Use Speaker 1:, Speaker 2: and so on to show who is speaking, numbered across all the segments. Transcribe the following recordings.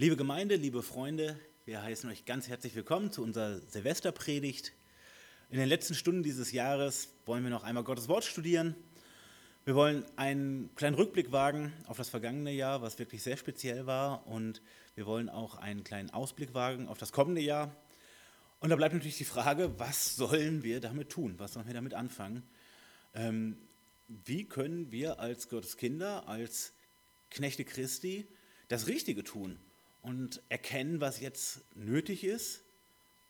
Speaker 1: Liebe Gemeinde, liebe Freunde, wir heißen euch ganz herzlich willkommen zu unserer Silvesterpredigt. In den letzten Stunden dieses Jahres wollen wir noch einmal Gottes Wort studieren. Wir wollen einen kleinen Rückblick wagen auf das vergangene Jahr, was wirklich sehr speziell war. Und wir wollen auch einen kleinen Ausblick wagen auf das kommende Jahr. Und da bleibt natürlich die Frage, was sollen wir damit tun? Was sollen wir damit anfangen? Ähm, wie können wir als Gottes Kinder, als Knechte Christi das Richtige tun und erkennen, was jetzt nötig ist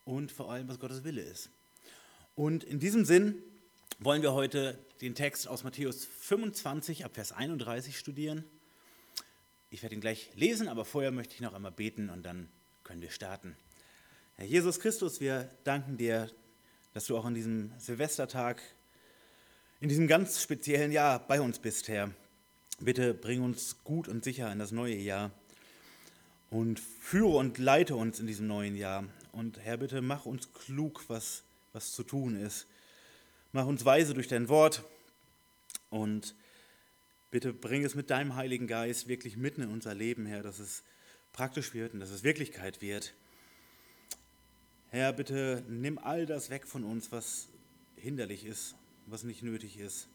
Speaker 1: und vor allem, was Gottes Wille ist? Und in diesem Sinn wollen wir heute den Text aus Matthäus 25 ab Vers 31 studieren. Ich werde ihn gleich lesen, aber vorher möchte ich noch einmal beten und dann können wir starten. Herr Jesus Christus, wir danken dir, dass du auch an diesem Silvestertag, in diesem ganz speziellen Jahr bei uns bist, Herr. Bitte bring uns gut und sicher in das neue Jahr und führe und leite uns in diesem neuen Jahr. Und Herr, bitte mach uns klug, was, was zu tun ist Mach uns weise durch dein Wort und bitte bring es mit deinem Heiligen Geist wirklich mitten in unser Leben, Herr, dass es praktisch wird und dass es Wirklichkeit wird. Herr, bitte nimm all das weg von uns, was hinderlich ist, was nicht nötig ist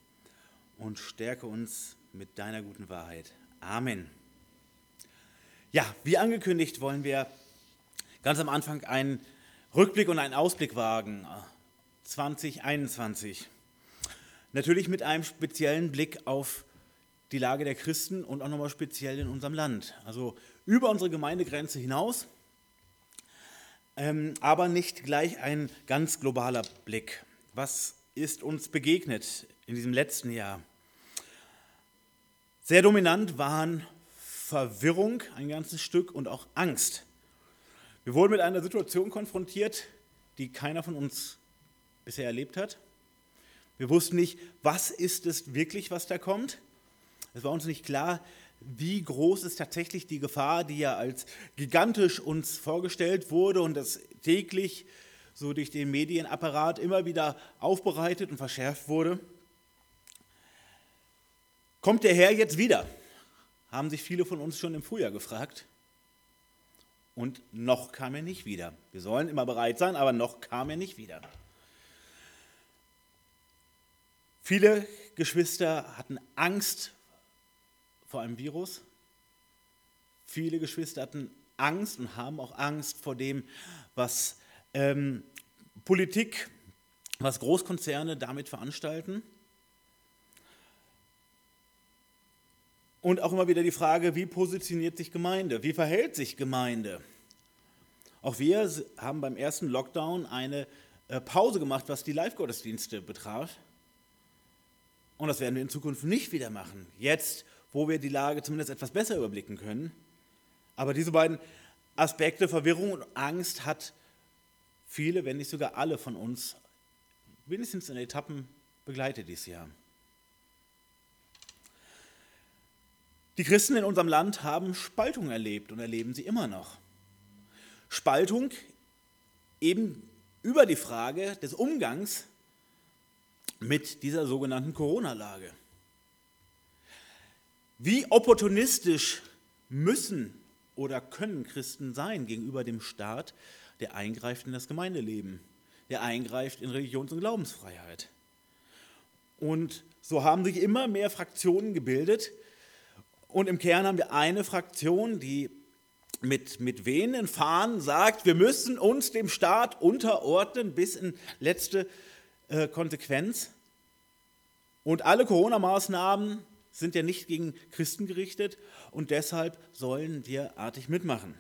Speaker 1: und stärke uns mit deiner guten Wahrheit. Amen. Ja, wie angekündigt wollen wir ganz am Anfang einen Rückblick und einen Ausblick wagen 2021. Natürlich mit einem speziellen Blick auf die Lage der Christen und auch nochmal speziell in unserem Land. Also über unsere Gemeindegrenze hinaus, ähm, aber nicht gleich ein ganz globaler Blick. Was ist uns begegnet in diesem letzten Jahr? Sehr dominant waren Verwirrung ein ganzes Stück und auch Angst. Wir wurden mit einer Situation konfrontiert, die keiner von uns bisher erlebt hat. Wir wussten nicht, was ist es wirklich, was da kommt. Es war uns nicht klar, wie groß ist tatsächlich die Gefahr, die ja als gigantisch uns vorgestellt wurde und das täglich so durch den Medienapparat immer wieder aufbereitet und verschärft wurde. Kommt der Herr jetzt wieder? Haben sich viele von uns schon im Frühjahr gefragt. Und noch kam er nicht wieder. Wir sollen immer bereit sein, aber noch kam er nicht wieder. Viele Geschwister hatten Angst vor einem Virus. Viele Geschwister hatten Angst und haben auch Angst vor dem, was ähm, Politik, was Großkonzerne damit veranstalten. Und auch immer wieder die Frage, wie positioniert sich Gemeinde? Wie verhält sich Gemeinde? Auch wir haben beim ersten Lockdown eine äh, Pause gemacht, was die Live-Gottesdienste betraf. Und das werden wir in Zukunft nicht wieder machen. Jetzt, wo wir die Lage zumindest etwas besser überblicken können. Aber diese beiden Aspekte, Verwirrung und Angst, hat viele, wenn nicht sogar alle von uns wenigstens in Etappen begleitet dieses Jahr. Die Christen in unserem Land haben Spaltung erlebt und erleben sie immer noch. Spaltung eben über die Frage des Umgangs mit dieser sogenannten Corona-Lage. Wie opportunistisch müssen oder können Christen sein gegenüber dem Staat, der eingreift in das Gemeindeleben, der eingreift in Religions- und Glaubensfreiheit? Und so haben sich immer mehr Fraktionen gebildet. Und im Kern haben wir eine Fraktion, die mit, mit wehenden Fahnen sagt, wir müssen uns dem Staat unterordnen bis in letzte äh, Konsequenz. Und alle Corona-Maßnahmen sind ja nicht gegen Christen gerichtet und deshalb sollen wir artig mitmachen.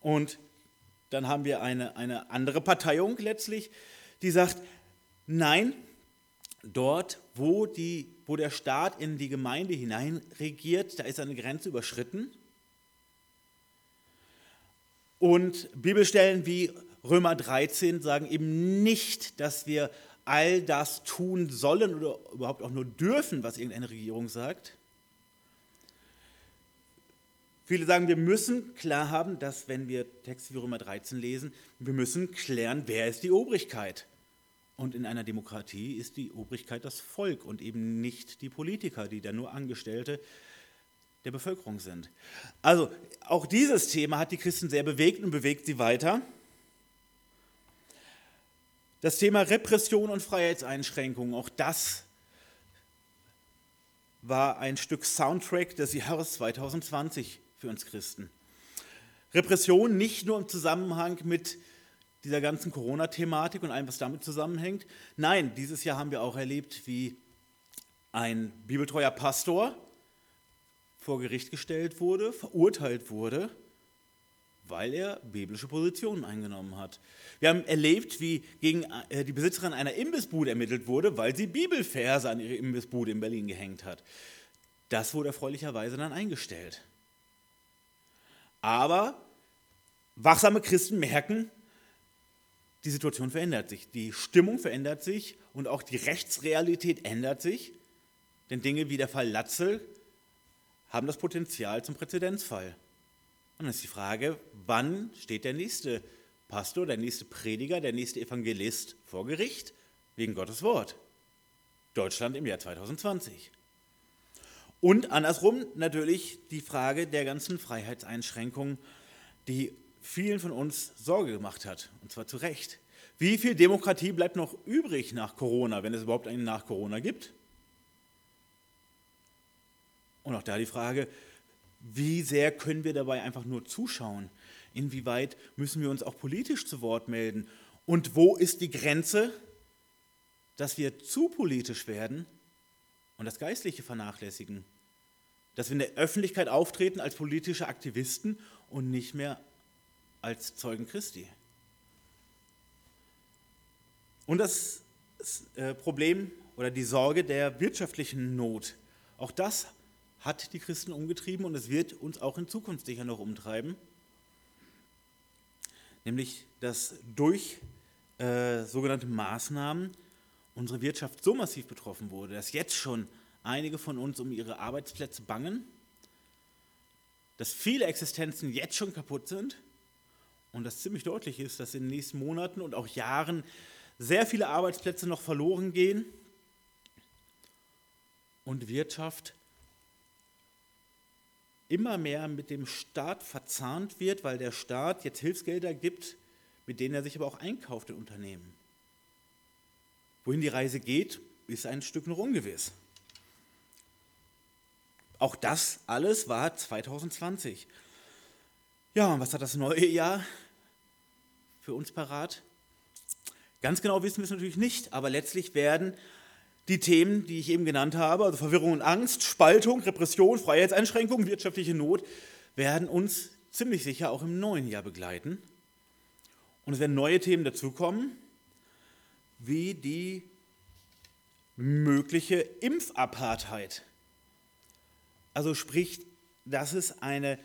Speaker 1: Und dann haben wir eine, eine andere Parteiung letztlich, die sagt, nein, dort, wo, die, wo der Staat in die Gemeinde hinein regiert, da ist eine Grenze überschritten. Und Bibelstellen wie Römer 13 sagen eben nicht, dass wir all das tun sollen oder überhaupt auch nur dürfen, was irgendeine Regierung sagt. Viele sagen, wir müssen klar haben, dass wenn wir Texte wie Römer 13 lesen, wir müssen klären, wer ist die Obrigkeit. Und in einer Demokratie ist die Obrigkeit das Volk und eben nicht die Politiker, die da nur Angestellte der Bevölkerung sind. Also auch dieses Thema hat die Christen sehr bewegt und bewegt sie weiter. Das Thema Repression und Freiheitseinschränkungen, auch das war ein Stück Soundtrack des Jahres 2020 für uns Christen. Repression nicht nur im Zusammenhang mit dieser ganzen Corona-Thematik und allem, was damit zusammenhängt. Nein, dieses Jahr haben wir auch erlebt, wie ein bibeltreuer Pastor vor Gericht gestellt wurde, verurteilt wurde, weil er biblische Positionen eingenommen hat. Wir haben erlebt, wie gegen äh, die Besitzerin einer Imbissbude ermittelt wurde, weil sie Bibelverse an ihre Imbissbude in Berlin gehängt hat. Das wurde erfreulicherweise dann eingestellt. Aber wachsame Christen merken, die Situation verändert sich, die Stimmung verändert sich und auch die Rechtsrealität ändert sich. Denn Dinge wie der Fall Latzel haben das Potenzial zum Präzedenzfall. Und dann ist die Frage, wann steht der nächste Pastor, der nächste Prediger, der nächste Evangelist vor Gericht wegen Gottes Wort? Deutschland im Jahr 2020. Und andersrum natürlich die Frage der ganzen Freiheitseinschränkungen, die vielen von uns Sorge gemacht hat, und zwar zu Recht. Wie viel Demokratie bleibt noch übrig nach Corona, wenn es überhaupt einen nach Corona gibt? Und auch da die Frage, wie sehr können wir dabei einfach nur zuschauen? Inwieweit müssen wir uns auch politisch zu Wort melden? Und wo ist die Grenze, dass wir zu politisch werden und das Geistliche vernachlässigen? Dass wir in der Öffentlichkeit auftreten als politische Aktivisten und nicht mehr als Zeugen Christi. Und das äh, Problem oder die Sorge der wirtschaftlichen Not, auch das hat die Christen umgetrieben und es wird uns auch in Zukunft sicher noch umtreiben. Nämlich, dass durch äh, sogenannte Maßnahmen unsere Wirtschaft so massiv betroffen wurde, dass jetzt schon einige von uns um ihre Arbeitsplätze bangen, dass viele Existenzen jetzt schon kaputt sind und dass ziemlich deutlich ist, dass in den nächsten Monaten und auch Jahren sehr viele Arbeitsplätze noch verloren gehen und Wirtschaft immer mehr mit dem Staat verzahnt wird, weil der Staat jetzt Hilfsgelder gibt, mit denen er sich aber auch einkauft in Unternehmen. Wohin die Reise geht, ist ein Stück noch ungewiss. Auch das alles war 2020. Ja, und was hat das neue Jahr für uns parat? Ganz genau wissen wir es natürlich nicht, aber letztlich werden die Themen, die ich eben genannt habe, also Verwirrung und Angst, Spaltung, Repression, Freiheitseinschränkung, wirtschaftliche Not, werden uns ziemlich sicher auch im neuen Jahr begleiten. Und es werden neue Themen dazukommen, wie die mögliche Impfapartheit. Also sprich, dass es eine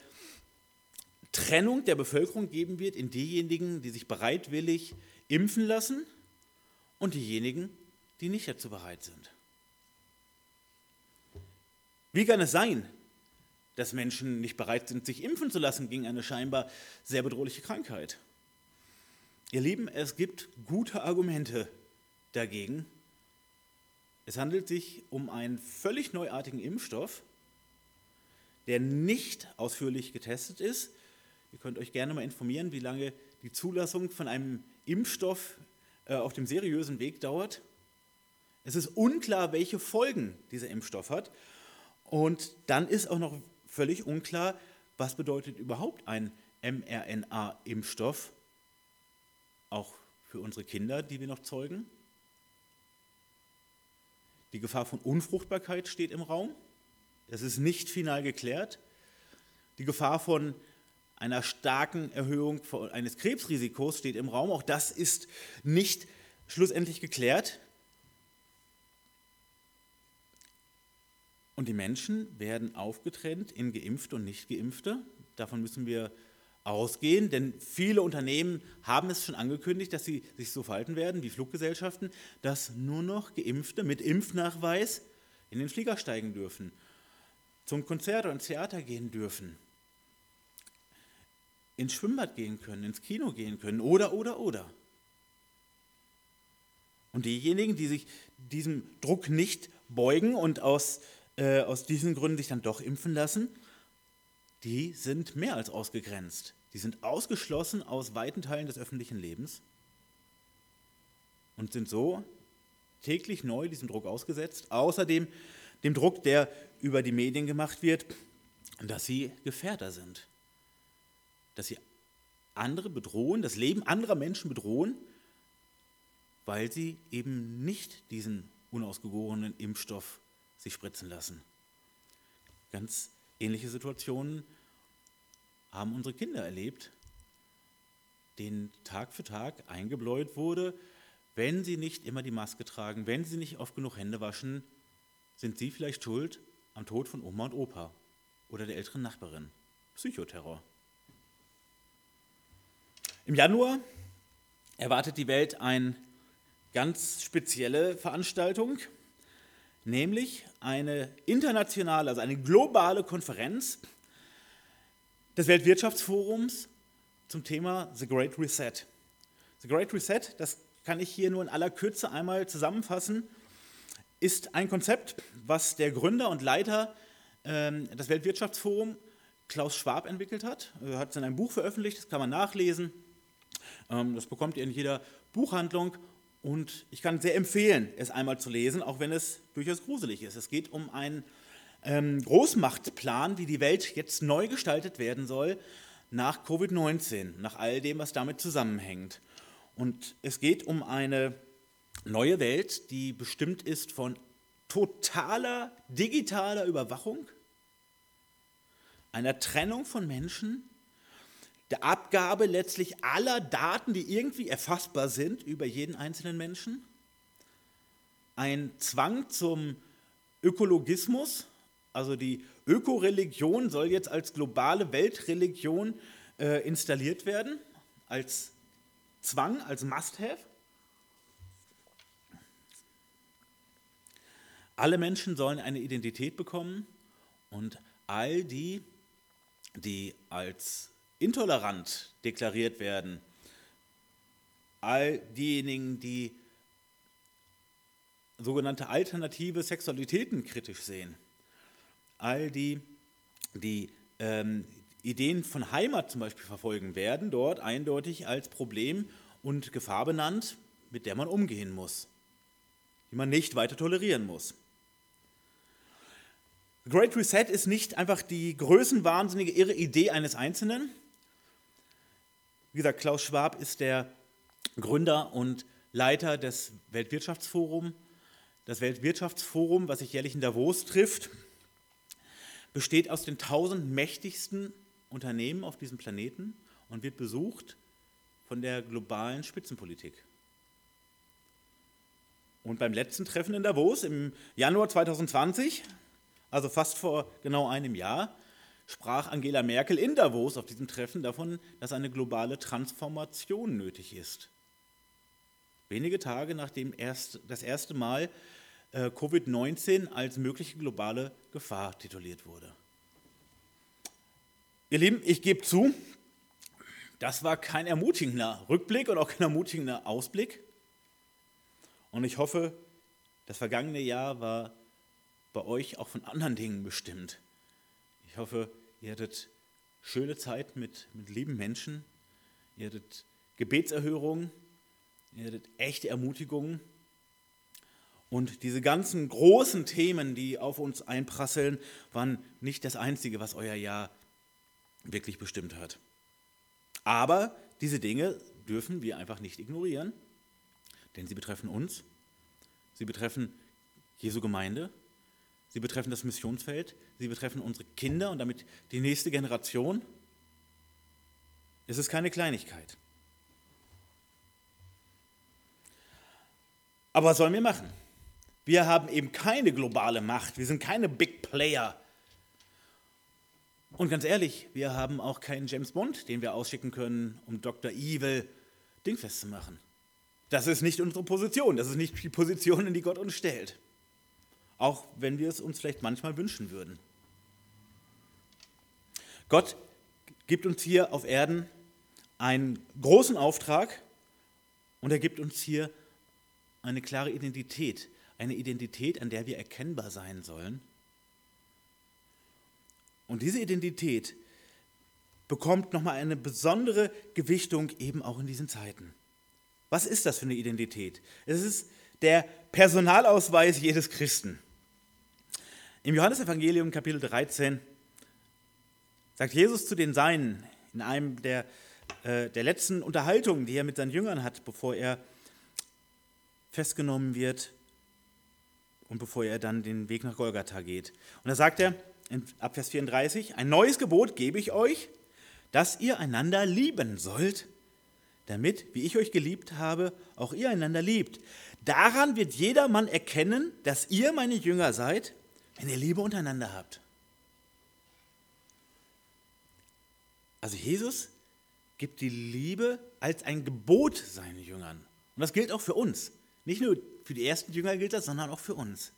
Speaker 1: Trennung der Bevölkerung geben wird in diejenigen, die sich bereitwillig impfen lassen und diejenigen, die nicht dazu bereit sind. Wie kann es sein, dass Menschen nicht bereit sind, sich impfen zu lassen gegen eine scheinbar sehr bedrohliche Krankheit? Ihr Lieben, es gibt gute Argumente dagegen. Es handelt sich um einen völlig neuartigen Impfstoff, der nicht ausführlich getestet ist. Ihr könnt euch gerne mal informieren, wie lange die Zulassung von einem Impfstoff äh, auf dem seriösen Weg dauert. Es ist unklar, welche Folgen dieser Impfstoff hat. Und dann ist auch noch völlig unklar, was bedeutet überhaupt ein mRNA-Impfstoff, auch für unsere Kinder, die wir noch zeugen. Die Gefahr von Unfruchtbarkeit steht im Raum. Das ist nicht final geklärt. Die Gefahr von einer starken Erhöhung eines Krebsrisikos steht im Raum. Auch das ist nicht schlussendlich geklärt. Und die Menschen werden aufgetrennt in Geimpfte und Nicht-Geimpfte. Davon müssen wir ausgehen, denn viele Unternehmen haben es schon angekündigt, dass sie sich so verhalten werden wie Fluggesellschaften, dass nur noch Geimpfte mit Impfnachweis in den Flieger steigen dürfen, zum Konzert oder ins Theater gehen dürfen, ins Schwimmbad gehen können, ins Kino gehen können oder, oder, oder. Und diejenigen, die sich diesem Druck nicht beugen und aus äh, aus diesen Gründen sich dann doch impfen lassen, die sind mehr als ausgegrenzt. Die sind ausgeschlossen aus weiten Teilen des öffentlichen Lebens und sind so täglich neu diesem Druck ausgesetzt. Außerdem dem Druck, der über die Medien gemacht wird, dass sie Gefährder sind. Dass sie andere bedrohen, das Leben anderer Menschen bedrohen, weil sie eben nicht diesen unausgegorenen Impfstoff sich spritzen lassen. Ganz ähnliche Situationen haben unsere Kinder erlebt, denen Tag für Tag eingebläut wurde, wenn sie nicht immer die Maske tragen, wenn sie nicht oft genug Hände waschen, sind sie vielleicht schuld am Tod von Oma und Opa oder der älteren Nachbarin. Psychoterror. Im Januar erwartet die Welt eine ganz spezielle Veranstaltung, nämlich eine internationale, also eine globale Konferenz des Weltwirtschaftsforums zum Thema The Great Reset. The Great Reset, das kann ich hier nur in aller Kürze einmal zusammenfassen, ist ein Konzept, was der Gründer und Leiter ähm, des Weltwirtschaftsforums Klaus Schwab entwickelt hat. Er hat es in einem Buch veröffentlicht, das kann man nachlesen. Ähm, das bekommt ihr in jeder Buchhandlung und ich kann sehr empfehlen, es einmal zu lesen, auch wenn es durchaus gruselig ist. Es geht um einen ähm, Großmachtplan, wie die Welt jetzt neu gestaltet werden soll nach Covid-19, nach all dem, was damit zusammenhängt. Und es geht um eine neue Welt, die bestimmt ist von totaler digitaler Überwachung, einer Trennung von Menschen, der Abgabe letztlich aller Daten, die irgendwie erfassbar sind über jeden einzelnen Menschen, ein Zwang zum Ökologismus, also die Ökoreligion soll jetzt als globale Weltreligion äh, installiert werden, als Zwang, als Must-Have. Alle Menschen sollen eine Identität bekommen und all die, die als intolerant deklariert werden, all diejenigen, die sogenannte alternative Sexualitäten kritisch sehen, all die, die ähm, Ideen von Heimat zum Beispiel verfolgen, werden dort eindeutig als Problem und Gefahr benannt, mit der man umgehen muss, die man nicht weiter tolerieren muss. The Great Reset ist nicht einfach die größenwahnsinnige irre Idee eines Einzelnen. Wie gesagt, Klaus Schwab ist der Gründer und Leiter des Weltwirtschaftsforums. Das Weltwirtschaftsforum, was sich jährlich in Davos trifft, besteht aus den tausend mächtigsten Unternehmen auf diesem Planeten und wird besucht von der globalen Spitzenpolitik. Und beim letzten Treffen in Davos im Januar 2020, also fast vor genau einem Jahr, sprach Angela Merkel in Davos auf diesem Treffen davon, dass eine globale Transformation nötig ist. Wenige Tage nachdem erst, das erste Mal äh, Covid-19 als mögliche globale Gefahr tituliert wurde. Ihr Lieben, ich gebe zu, das war kein ermutigender Rückblick und auch kein ermutigender Ausblick. Und ich hoffe, das vergangene Jahr war bei euch auch von anderen Dingen bestimmt. Ich hoffe, ihr hattet schöne Zeit mit, mit lieben Menschen, ihr hattet Gebetserhörungen, ihr hattet echte Ermutigungen. Und diese ganzen großen Themen, die auf uns einprasseln, waren nicht das Einzige, was euer Jahr wirklich bestimmt hat. Aber diese Dinge dürfen wir einfach nicht ignorieren, denn sie betreffen uns, sie betreffen Jesu Gemeinde, sie betreffen das Missionsfeld, sie betreffen unsere Kinder und damit die nächste Generation. Es ist keine Kleinigkeit. Aber was sollen wir machen? Wir haben eben keine globale Macht, wir sind keine Big Player und ganz ehrlich, wir haben auch keinen James Bond, den wir ausschicken können, um Dr. Evil dingfest zu machen. Das ist nicht unsere Position, das ist nicht die Position, in die Gott uns stellt. Auch wenn wir es uns vielleicht manchmal wünschen würden. Gott gibt uns hier auf Erden einen großen Auftrag und er gibt uns hier eine klare Identität. Eine Identität, an der wir erkennbar sein sollen und diese Identität, bekommt nochmal eine besondere Gewichtung eben auch in diesen Zeiten. Was ist das für eine Identität? Es ist der Personalausweis jedes Christen. Im Johannesevangelium Kapitel 13 sagt Jesus zu den Seinen in einem der, äh, der letzten Unterhaltungen, die er mit seinen Jüngern hat, bevor er festgenommen wird und bevor er dann den Weg nach Golgatha geht. Und da sagt er in Abvers 34, ein neues Gebot gebe ich euch, dass ihr einander lieben sollt, damit, wie ich euch geliebt habe, auch ihr einander liebt. Daran wird jedermann erkennen, dass ihr meine Jünger seid, wenn ihr Liebe untereinander habt. Also Jesus gibt die Liebe als ein Gebot seinen Jüngern. Und das gilt auch für uns. Nicht nur für die ersten Jünger gilt das, sondern auch für uns.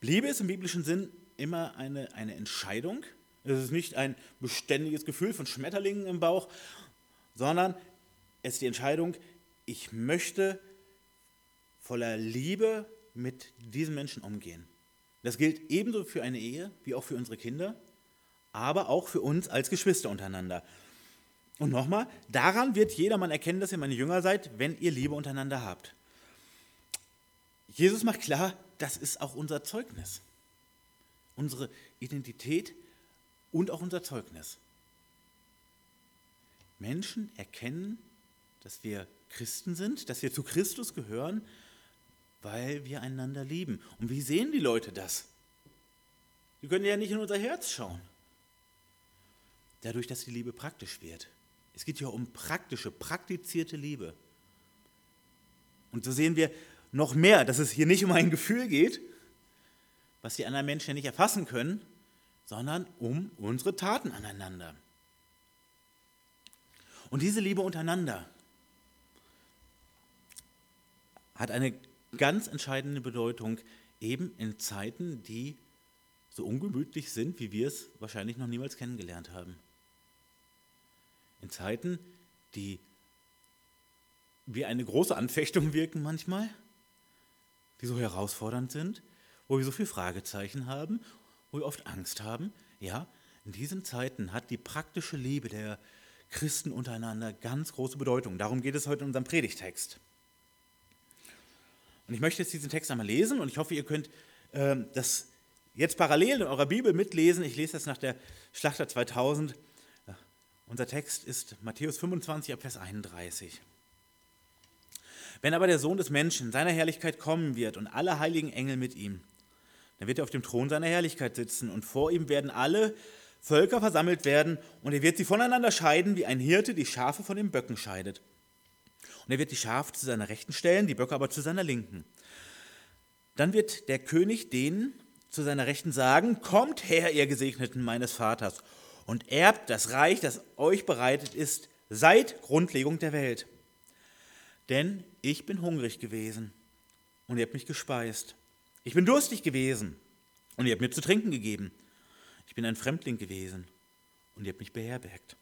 Speaker 1: Liebe ist im biblischen Sinn immer eine, eine Entscheidung. Es ist nicht ein beständiges Gefühl von Schmetterlingen im Bauch, sondern es ist die Entscheidung, ich möchte voller Liebe mit diesen Menschen umgehen. Das gilt ebenso für eine Ehe wie auch für unsere Kinder, aber auch für uns als Geschwister untereinander. Und nochmal, daran wird jedermann erkennen, dass ihr meine Jünger seid, wenn ihr Liebe untereinander habt. Jesus macht klar, das ist auch unser Zeugnis. Unsere Identität und auch unser Zeugnis. Menschen erkennen, dass wir Christen sind, dass wir zu Christus gehören, weil wir einander lieben. Und wie sehen die Leute das? Die können ja nicht in unser Herz schauen. Dadurch, dass die Liebe praktisch wird. Es geht ja um praktische, praktizierte Liebe. Und so sehen wir noch mehr, dass es hier nicht um ein Gefühl geht, was die anderen Menschen ja nicht erfassen können, sondern um unsere Taten aneinander. Und diese Liebe untereinander hat eine ganz entscheidende Bedeutung eben in Zeiten, die so ungemütlich sind, wie wir es wahrscheinlich noch niemals kennengelernt haben. In Zeiten, die wie eine große Anfechtung wirken manchmal, die so herausfordernd sind, wo wir so viele Fragezeichen haben, wo wir oft Angst haben. Ja, in diesen Zeiten hat die praktische Liebe der Christen untereinander ganz große Bedeutung. Darum geht es heute in unserem Predigtext. Und ich möchte jetzt diesen Text einmal lesen und ich hoffe, ihr könnt äh, das jetzt parallel in eurer Bibel mitlesen. Ich lese das nach der Schlachter 2000. Unser Text ist Matthäus 25, Vers 31. Wenn aber der Sohn des Menschen in seiner Herrlichkeit kommen wird und alle heiligen Engel mit ihm, dann wird er auf dem Thron seiner Herrlichkeit sitzen und vor ihm werden alle Völker versammelt werden und er wird sie voneinander scheiden, wie ein Hirte die Schafe von den Böcken scheidet. Und er wird die Schafe zu seiner Rechten stellen, die Böcke aber zu seiner Linken. Dann wird der König denen zu seiner Rechten sagen, kommt her, ihr Gesegneten meines Vaters, und erbt das Reich, das euch bereitet ist, seit Grundlegung der Welt. Denn ich bin hungrig gewesen und ihr habt mich gespeist. Ich bin durstig gewesen und ihr habt mir zu trinken gegeben. Ich bin ein Fremdling gewesen und ihr habt mich beherbergt.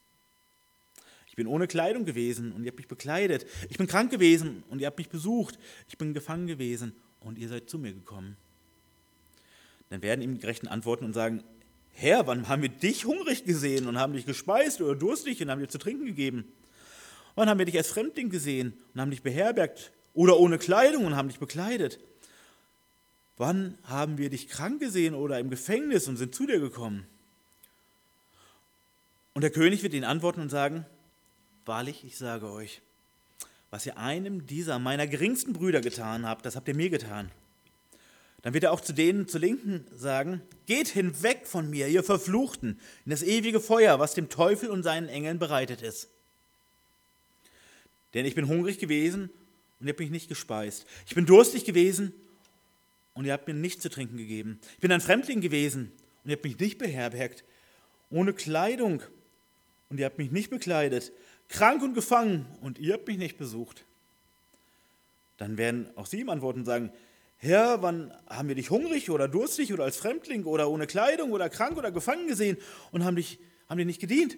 Speaker 1: Ich bin ohne Kleidung gewesen und ihr habt mich bekleidet. Ich bin krank gewesen und ihr habt mich besucht. Ich bin gefangen gewesen und ihr seid zu mir gekommen. Dann werden ihm die Gerechten antworten und sagen, Herr, wann haben wir dich hungrig gesehen und haben dich gespeist oder durstig und haben dir zu trinken gegeben? Wann haben wir dich als Fremdling gesehen und haben dich beherbergt oder ohne Kleidung und haben dich bekleidet? Wann haben wir dich krank gesehen oder im Gefängnis und sind zu dir gekommen? Und der König wird ihnen antworten und sagen, wahrlich, ich sage euch, was ihr einem dieser meiner geringsten Brüder getan habt, das habt ihr mir getan. Dann wird er auch zu denen zur Linken sagen, geht hinweg von mir, ihr Verfluchten, in das ewige Feuer, was dem Teufel und seinen Engeln bereitet ist. Denn ich bin hungrig gewesen und ihr habt mich nicht gespeist. Ich bin durstig gewesen und ihr habt mir nichts zu trinken gegeben. Ich bin ein Fremdling gewesen und ihr habt mich nicht beherbergt. Ohne Kleidung und ihr habt mich nicht bekleidet. Krank und gefangen und ihr habt mich nicht besucht. Dann werden auch sie ihm antworten und sagen, Herr, wann haben wir dich hungrig oder durstig oder als Fremdling oder ohne Kleidung oder krank oder gefangen gesehen und haben, dich, haben dir nicht gedient?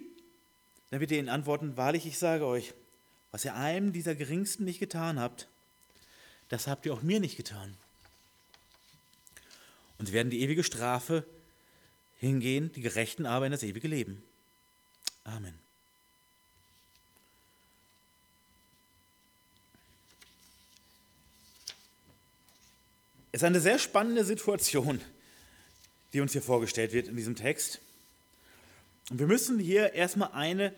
Speaker 1: Dann wird er ihnen antworten, wahrlich, ich sage euch, was ihr einem dieser Geringsten nicht getan habt, das habt ihr auch mir nicht getan. Und sie werden die ewige Strafe hingehen die Gerechten aber in das ewige Leben. Amen. Ist eine sehr spannende Situation, die uns hier vorgestellt wird in diesem Text. Und wir müssen hier erstmal eine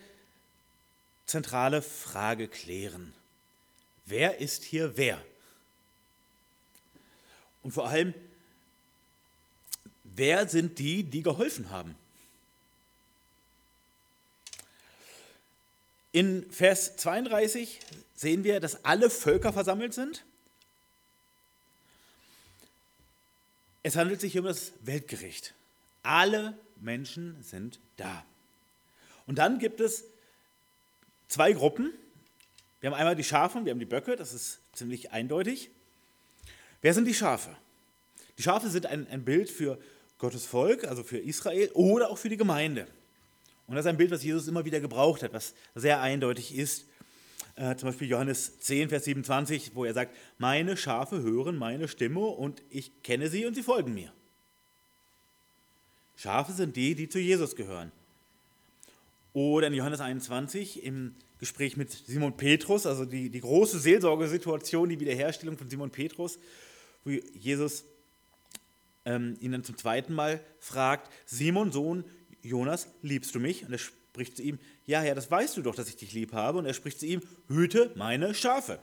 Speaker 1: zentrale Frage klären. Wer ist hier wer? Und vor allem, wer sind die, die geholfen haben? In Vers 32 sehen wir, dass alle Völker versammelt sind. Es handelt sich um das Weltgericht. Alle Menschen sind da. Und dann gibt es zwei Gruppen. Wir haben einmal die Schafe und wir haben die Böcke, das ist ziemlich eindeutig. Wer sind die Schafe? Die Schafe sind ein, ein Bild für Gottes Volk, also für Israel oder auch für die Gemeinde. Und das ist ein Bild, was Jesus immer wieder gebraucht hat, was sehr eindeutig ist. Äh, zum Beispiel Johannes 10, Vers 27, wo er sagt, meine Schafe hören meine Stimme und ich kenne sie und sie folgen mir. Schafe sind die, die zu Jesus gehören. Oder in Johannes 21 im Gespräch mit Simon Petrus, also die, die große Seelsorgesituation, die Wiederherstellung von Simon Petrus, wo Jesus ähm, ihn dann zum zweiten Mal fragt, Simon, Sohn Jonas, liebst du mich? Und er spricht zu ihm, ja, Herr, das weißt du doch, dass ich dich lieb habe. Und er spricht zu ihm, hüte meine Schafe.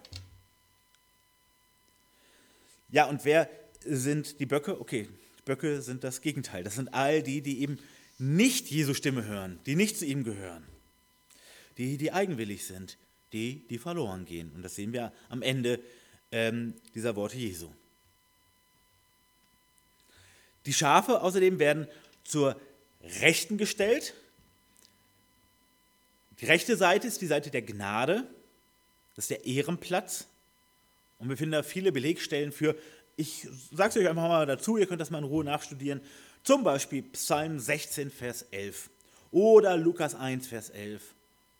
Speaker 1: Ja, und wer sind die Böcke? Okay, die Böcke sind das Gegenteil. Das sind all die, die eben nicht Jesu Stimme hören, die nicht zu ihm gehören. Die, die eigenwillig sind, die, die verloren gehen. Und das sehen wir am Ende ähm, dieser Worte Jesu. Die Schafe außerdem werden zur Rechten gestellt. Die rechte Seite ist die Seite der Gnade, das ist der Ehrenplatz. Und wir finden da viele Belegstellen für, ich sage es euch einfach mal dazu, ihr könnt das mal in Ruhe nachstudieren. Zum Beispiel Psalm 16, Vers 11 oder Lukas 1, Vers 11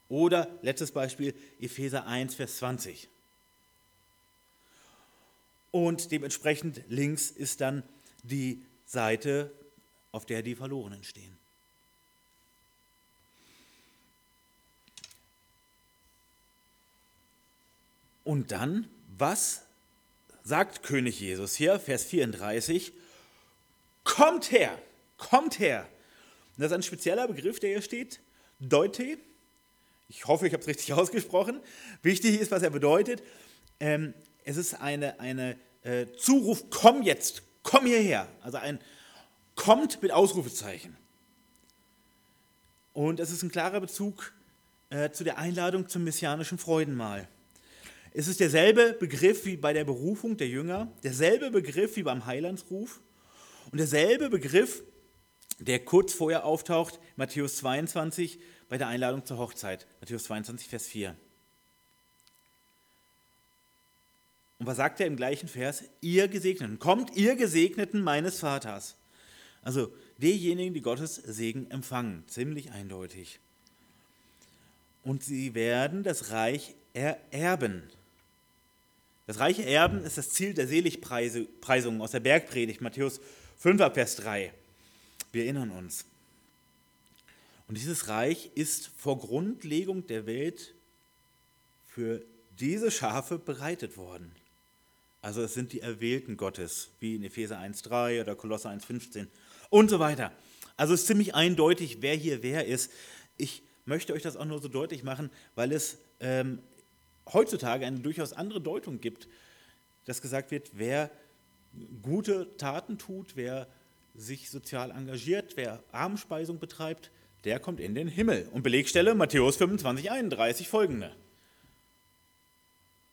Speaker 1: oder letztes Beispiel Epheser 1, Vers 20. Und dementsprechend links ist dann die Seite, auf der die Verlorenen stehen. Und dann, was sagt König Jesus hier, Vers 34? Kommt her, kommt her. Das ist ein spezieller Begriff, der hier steht, Deute. Ich hoffe, ich habe es richtig ausgesprochen. Wichtig ist, was er bedeutet. Ähm, es ist eine, eine äh, Zuruf, komm jetzt, komm hierher. Also ein kommt mit Ausrufezeichen. Und es ist ein klarer Bezug äh, zu der Einladung zum messianischen Freudenmahl. Es ist derselbe Begriff wie bei der Berufung der Jünger, derselbe Begriff wie beim Heilandsruf und derselbe Begriff, der kurz vorher auftaucht, Matthäus 22, bei der Einladung zur Hochzeit. Matthäus 22, Vers 4. Und was sagt er im gleichen Vers? Ihr Gesegneten. Kommt, ihr Gesegneten meines Vaters. Also diejenigen, die Gottes Segen empfangen. Ziemlich eindeutig. Und sie werden das Reich ererben. Das reiche Erben ist das Ziel der Seligpreisung aus der Bergpredigt, Matthäus 5, Vers 3. Wir erinnern uns. Und dieses Reich ist vor Grundlegung der Welt für diese Schafe bereitet worden. Also es sind die Erwählten Gottes, wie in Epheser 1.3 oder Kolosser 1.15 und so weiter. Also es ist ziemlich eindeutig, wer hier wer ist. Ich möchte euch das auch nur so deutlich machen, weil es ähm, heutzutage eine durchaus andere Deutung gibt, dass gesagt wird, wer gute Taten tut, wer sich sozial engagiert, wer Armspeisung betreibt, der kommt in den Himmel. Und Belegstelle Matthäus 25, 31 folgende.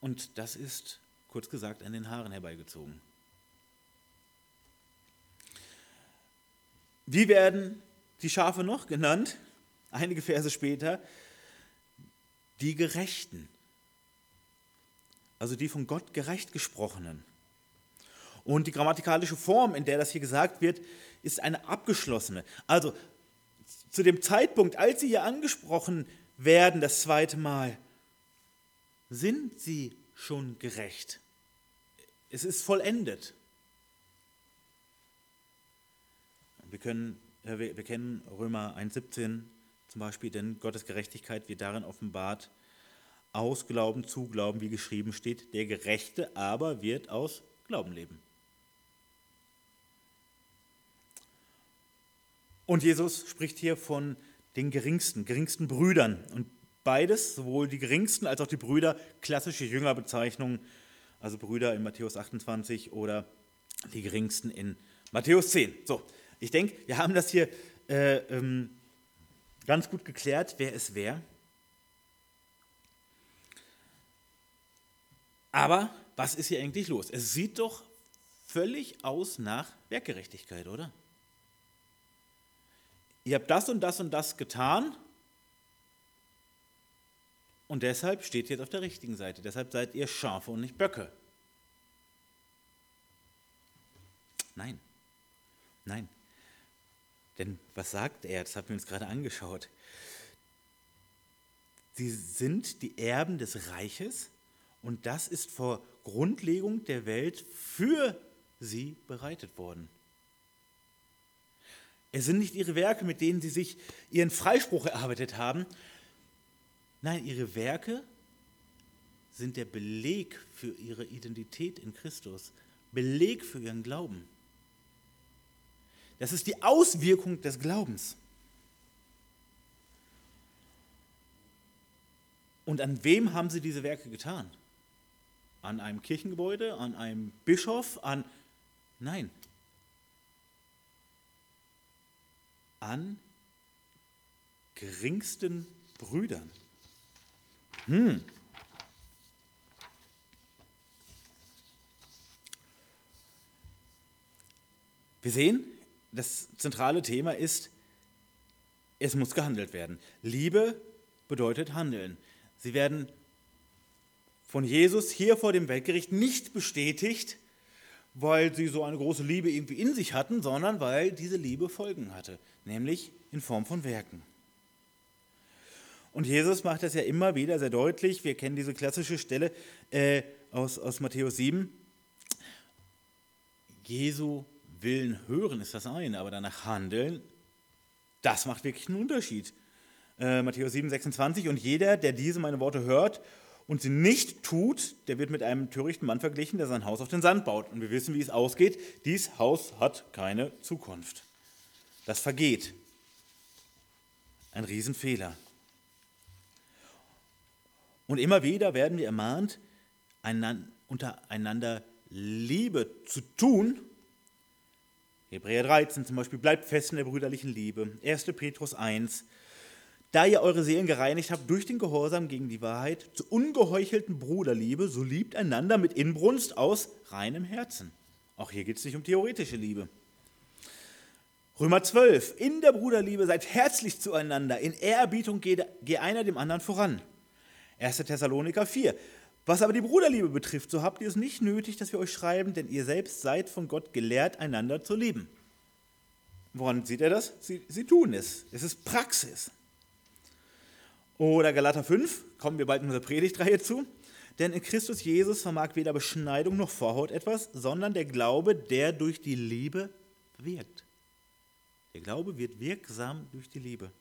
Speaker 1: Und das ist kurz gesagt an den Haaren herbeigezogen. Wie werden die Schafe noch genannt? Einige Verse später. Die Gerechten. Also die von Gott gerecht gesprochenen. Und die grammatikalische Form, in der das hier gesagt wird, ist eine abgeschlossene. Also zu dem Zeitpunkt, als sie hier angesprochen werden, das zweite Mal, sind sie schon gerecht. Es ist vollendet. Wir können wir, wir kennen Römer 1,17 zum Beispiel, denn Gottes Gerechtigkeit wird darin offenbart, aus Glauben zu Glauben, wie geschrieben steht, der Gerechte aber wird aus Glauben leben. Und Jesus spricht hier von den geringsten, geringsten Brüdern. Und beides, sowohl die geringsten als auch die Brüder, klassische Jüngerbezeichnungen, also Brüder in Matthäus 28 oder die geringsten in Matthäus 10. So, ich denke, wir haben das hier äh, ähm, ganz gut geklärt, wer es wer. Aber was ist hier eigentlich los? Es sieht doch völlig aus nach Werkgerechtigkeit, oder? Ihr habt das und das und das getan und deshalb steht ihr jetzt auf der richtigen Seite. Deshalb seid ihr Schafe und nicht Böcke. Nein, nein. Denn was sagt er? Das haben wir uns gerade angeschaut. Sie sind die Erben des Reiches und das ist vor Grundlegung der Welt für sie bereitet worden. Es sind nicht ihre Werke, mit denen sie sich ihren Freispruch erarbeitet haben. Nein, ihre Werke sind der Beleg für ihre Identität in Christus, Beleg für ihren Glauben. Das ist die Auswirkung des Glaubens. Und an wem haben sie diese Werke getan? An einem Kirchengebäude, an einem Bischof, an... Nein. An geringsten Brüdern. Hm. Wir sehen, das zentrale Thema ist, es muss gehandelt werden. Liebe bedeutet handeln. Sie werden von Jesus hier vor dem Weltgericht nicht bestätigt, weil sie so eine große Liebe irgendwie in sich hatten, sondern weil diese Liebe Folgen hatte, nämlich in Form von Werken. Und Jesus macht das ja immer wieder sehr deutlich. Wir kennen diese klassische Stelle äh, aus, aus Matthäus 7. Jesu Willen hören ist das eine, aber danach handeln, das macht wirklich einen Unterschied. Äh, Matthäus 7, 26. Und jeder, der diese meine Worte hört und sie nicht tut, der wird mit einem törichten Mann verglichen, der sein Haus auf den Sand baut. Und wir wissen, wie es ausgeht. Dies Haus hat keine Zukunft. Das vergeht. Ein Riesenfehler. Und immer wieder werden wir ermahnt, untereinander Liebe zu tun Hebräer 13 zum Beispiel, bleibt fest in der brüderlichen Liebe. 1. Petrus 1, da ihr eure Seelen gereinigt habt durch den Gehorsam gegen die Wahrheit, zur ungeheuchelten Bruderliebe, so liebt einander mit Inbrunst aus reinem Herzen. Auch hier geht es nicht um theoretische Liebe. Römer 12, in der Bruderliebe seid herzlich zueinander, in Ehrerbietung gehe, gehe einer dem anderen voran. 1. Thessaloniker 4, was aber die Bruderliebe betrifft, so habt ihr es nicht nötig, dass wir euch schreiben, denn ihr selbst seid von Gott gelehrt, einander zu lieben. Woran sieht er das? Sie, sie tun es. Es ist Praxis. Oder Galater 5, kommen wir bald in unserer Predigtreihe zu. Denn in Christus Jesus vermag weder Beschneidung noch Vorhaut etwas, sondern der Glaube, der durch die Liebe wirkt. Der Glaube wird wirksam durch die Liebe.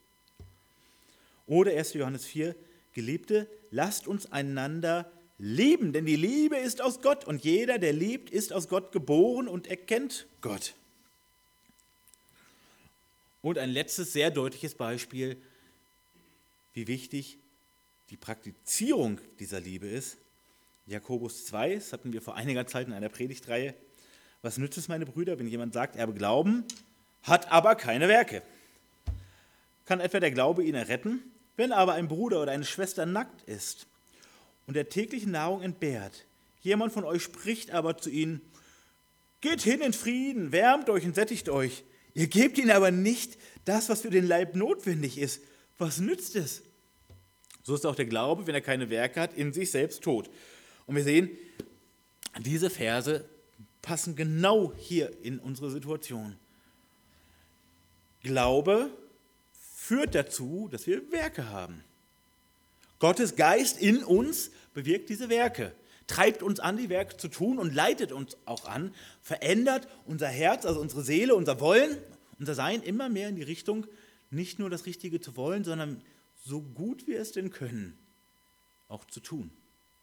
Speaker 1: Oder 1. Johannes 4, Geliebte, lasst uns einander lieben, denn die Liebe ist aus Gott und jeder, der liebt, ist aus Gott geboren und erkennt Gott. Und ein letztes sehr deutliches Beispiel, wie wichtig die Praktizierung dieser Liebe ist. Jakobus 2, das hatten wir vor einiger Zeit in einer Predigtreihe. Was nützt es, meine Brüder, wenn jemand sagt, er habe Glauben, hat aber keine Werke? Kann etwa der Glaube ihn erretten? Wenn aber ein Bruder oder eine Schwester nackt ist und der täglichen Nahrung entbehrt. Jemand von euch spricht aber zu ihnen, geht hin in Frieden, wärmt euch und sättigt euch. Ihr gebt ihnen aber nicht das, was für den Leib notwendig ist. Was nützt es? So ist auch der Glaube, wenn er keine Werke hat, in sich selbst tot. Und wir sehen, diese Verse passen genau hier in unsere Situation. Glaube führt dazu, dass wir Werke haben. Gottes Geist in uns bewirkt diese Werke, treibt uns an, die Werke zu tun und leitet uns auch an, verändert unser Herz, also unsere Seele, unser Wollen, Unser Sein immer mehr in die Richtung, nicht nur das Richtige zu wollen, sondern so gut wir es denn können, auch zu tun,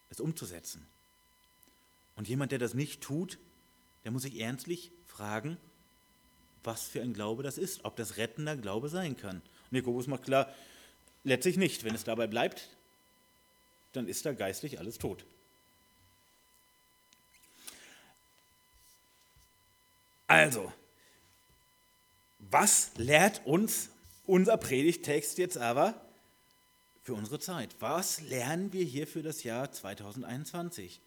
Speaker 1: es umzusetzen. Und jemand, der das nicht tut, der muss sich ernstlich fragen, was für ein Glaube das ist, ob das rettender Glaube sein kann. Und Jakobus macht klar, letztlich nicht. Wenn es dabei bleibt, dann ist da geistlich alles tot. Also, was lehrt uns unser Predigtext jetzt aber für unsere Zeit? Was lernen wir hier für das Jahr 2021?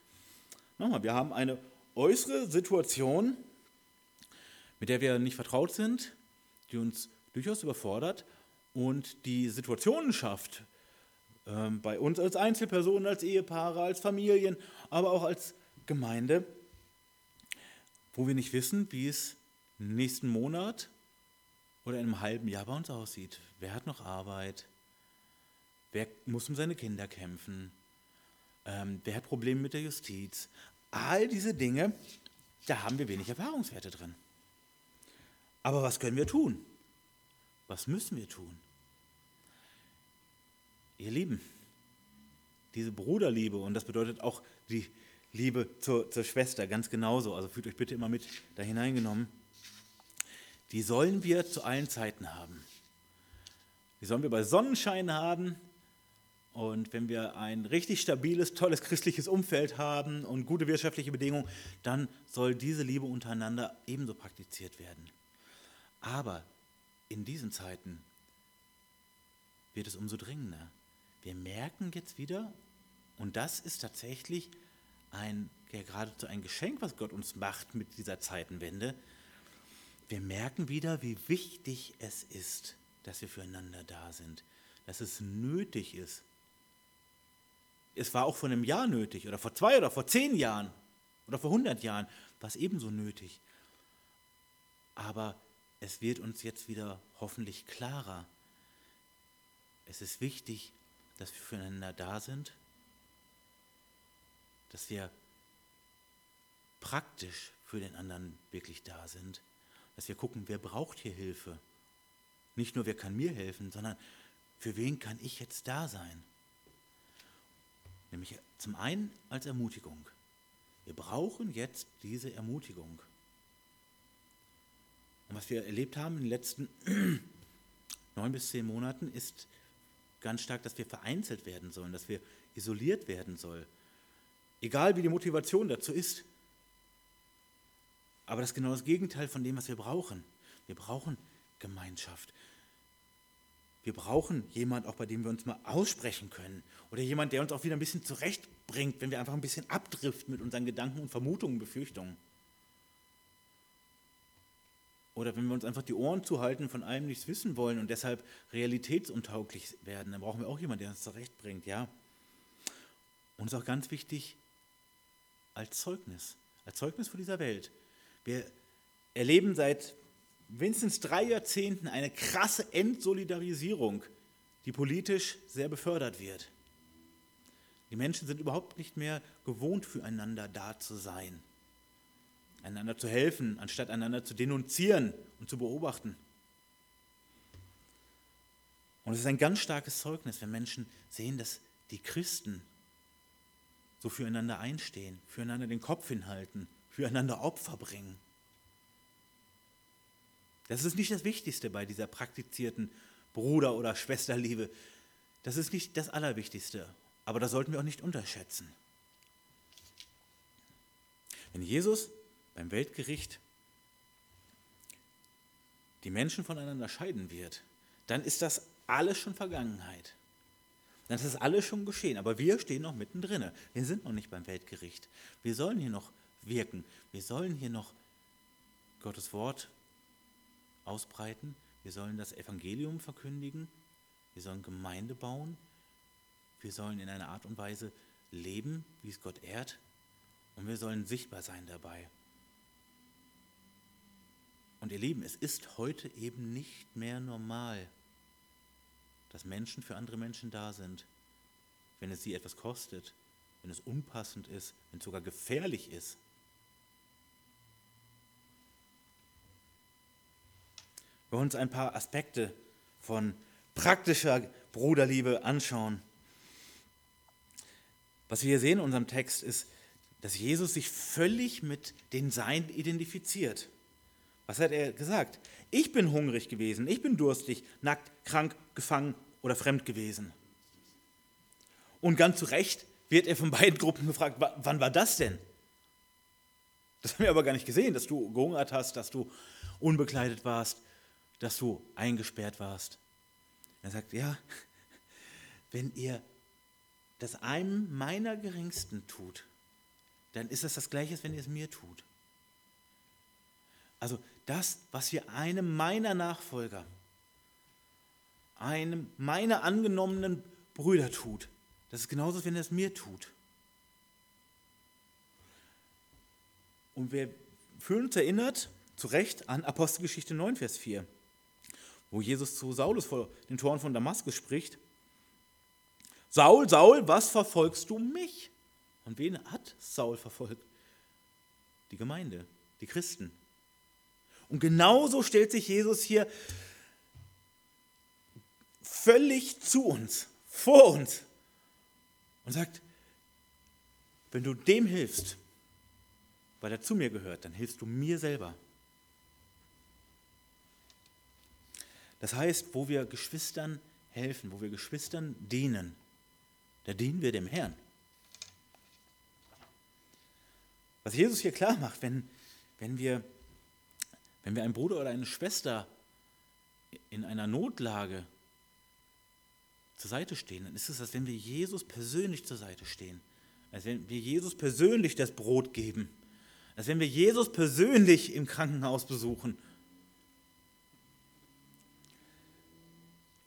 Speaker 1: Nochmal, wir haben eine äußere Situation, mit der wir nicht vertraut sind, die uns durchaus überfordert und die Situationen schafft, äh, bei uns als Einzelpersonen, als Ehepaare, als Familien, aber auch als Gemeinde, wo wir nicht wissen, wie es nächsten Monat oder in einem halben Jahr bei uns aussieht. Wer hat noch Arbeit? Wer muss um seine Kinder kämpfen? Ähm, wer hat Probleme mit der Justiz? All diese Dinge, da haben wir wenig Erfahrungswerte drin. Aber was können wir tun? Was müssen wir tun? Ihr Lieben, diese Bruderliebe, und das bedeutet auch die Liebe zur, zur Schwester, ganz genauso, also fühlt euch bitte immer mit da hineingenommen, die sollen wir zu allen Zeiten haben. Die sollen wir bei Sonnenschein haben und wenn wir ein richtig stabiles, tolles christliches Umfeld haben und gute wirtschaftliche Bedingungen, dann soll diese Liebe untereinander ebenso praktiziert werden. Aber in diesen Zeiten wird es umso dringender. Wir merken jetzt wieder, und das ist tatsächlich ein, ja, geradezu ein Geschenk, was Gott uns macht mit dieser Zeitenwende. Wir merken wieder, wie wichtig es ist, dass wir füreinander da sind, dass es nötig ist. Es war auch vor einem Jahr nötig oder vor zwei oder vor zehn Jahren oder vor hundert Jahren war es ebenso nötig. Aber es wird uns jetzt wieder hoffentlich klarer. Es ist wichtig, dass wir füreinander da sind, dass wir praktisch für den anderen wirklich da sind, dass wir gucken, wer braucht hier Hilfe. Nicht nur, wer kann mir helfen, sondern für wen kann ich jetzt da sein. Nämlich zum einen als Ermutigung. Wir brauchen jetzt diese Ermutigung. Und was wir erlebt haben in den letzten neun bis zehn Monaten, ist ganz stark, dass wir vereinzelt werden sollen, dass wir isoliert werden sollen. Egal wie die Motivation dazu ist. Aber das ist genau das Gegenteil von dem, was wir brauchen. Wir brauchen Gemeinschaft. Wir brauchen jemand, auch bei dem wir uns mal aussprechen können. Oder jemand, der uns auch wieder ein bisschen zurechtbringt, wenn wir einfach ein bisschen abdriften mit unseren Gedanken und Vermutungen, Befürchtungen. Oder wenn wir uns einfach die Ohren zuhalten, von allem nichts wissen wollen und deshalb realitätsuntauglich werden, dann brauchen wir auch jemanden, der uns zurechtbringt, ja. Und es ist auch ganz wichtig als Zeugnis, als Zeugnis für dieser Welt. Wir erleben seit mindestens drei Jahrzehnten eine krasse Entsolidarisierung, die politisch sehr befördert wird. Die Menschen sind überhaupt nicht mehr gewohnt, füreinander da zu sein einander zu helfen, anstatt einander zu denunzieren und zu beobachten. Und es ist ein ganz starkes Zeugnis, wenn Menschen sehen, dass die Christen so füreinander einstehen, füreinander den Kopf hinhalten, füreinander Opfer bringen. Das ist nicht das Wichtigste bei dieser praktizierten Bruder- oder Schwesterliebe. Das ist nicht das Allerwichtigste, aber das sollten wir auch nicht unterschätzen. Wenn Jesus beim Weltgericht die Menschen voneinander scheiden wird, dann ist das alles schon Vergangenheit. Dann ist das alles schon geschehen. Aber wir stehen noch mittendrin. Wir sind noch nicht beim Weltgericht. Wir sollen hier noch wirken. Wir sollen hier noch Gottes Wort ausbreiten. Wir sollen das Evangelium verkündigen. Wir sollen Gemeinde bauen. Wir sollen in einer Art und Weise leben, wie es Gott ehrt. Und wir sollen sichtbar sein dabei. Und ihr Lieben, es ist heute eben nicht mehr normal, dass Menschen für andere Menschen da sind, wenn es sie etwas kostet, wenn es unpassend ist, wenn es sogar gefährlich ist. Wir uns ein paar Aspekte von praktischer Bruderliebe anschauen. Was wir hier sehen in unserem Text ist, dass Jesus sich völlig mit den Sein identifiziert. Was hat er gesagt? Ich bin hungrig gewesen, ich bin durstig, nackt, krank, gefangen oder fremd gewesen. Und ganz zu Recht wird er von beiden Gruppen gefragt, wann war das denn? Das haben wir aber gar nicht gesehen, dass du gehungert hast, dass du unbekleidet warst, dass du eingesperrt warst. Er sagt, ja, wenn ihr das einem meiner Geringsten tut, dann ist das das Gleiche, als wenn ihr es mir tut. Also das, was wir einem meiner Nachfolger, einem meiner angenommenen Brüder tut, das ist genauso, als wenn er es mir tut. Und wir fühlen uns erinnert, zu Recht, an Apostelgeschichte 9, Vers 4, wo Jesus zu Saulus vor den Toren von Damaskus spricht. Saul, Saul, was verfolgst du mich? Und wen hat Saul verfolgt? Die Gemeinde, die Christen. Und genauso stellt sich Jesus hier völlig zu uns, vor uns und sagt, wenn du dem hilfst, weil er zu mir gehört, dann hilfst du mir selber. Das heißt, wo wir Geschwistern helfen, wo wir Geschwistern dienen, da dienen wir dem Herrn. Was Jesus hier klar macht, wenn, wenn, wir, wenn wir einen Bruder oder eine Schwester in einer Notlage zur Seite stehen, dann ist es, als wenn wir Jesus persönlich zur Seite stehen. Als wenn wir Jesus persönlich das Brot geben. Als wenn wir Jesus persönlich im Krankenhaus besuchen.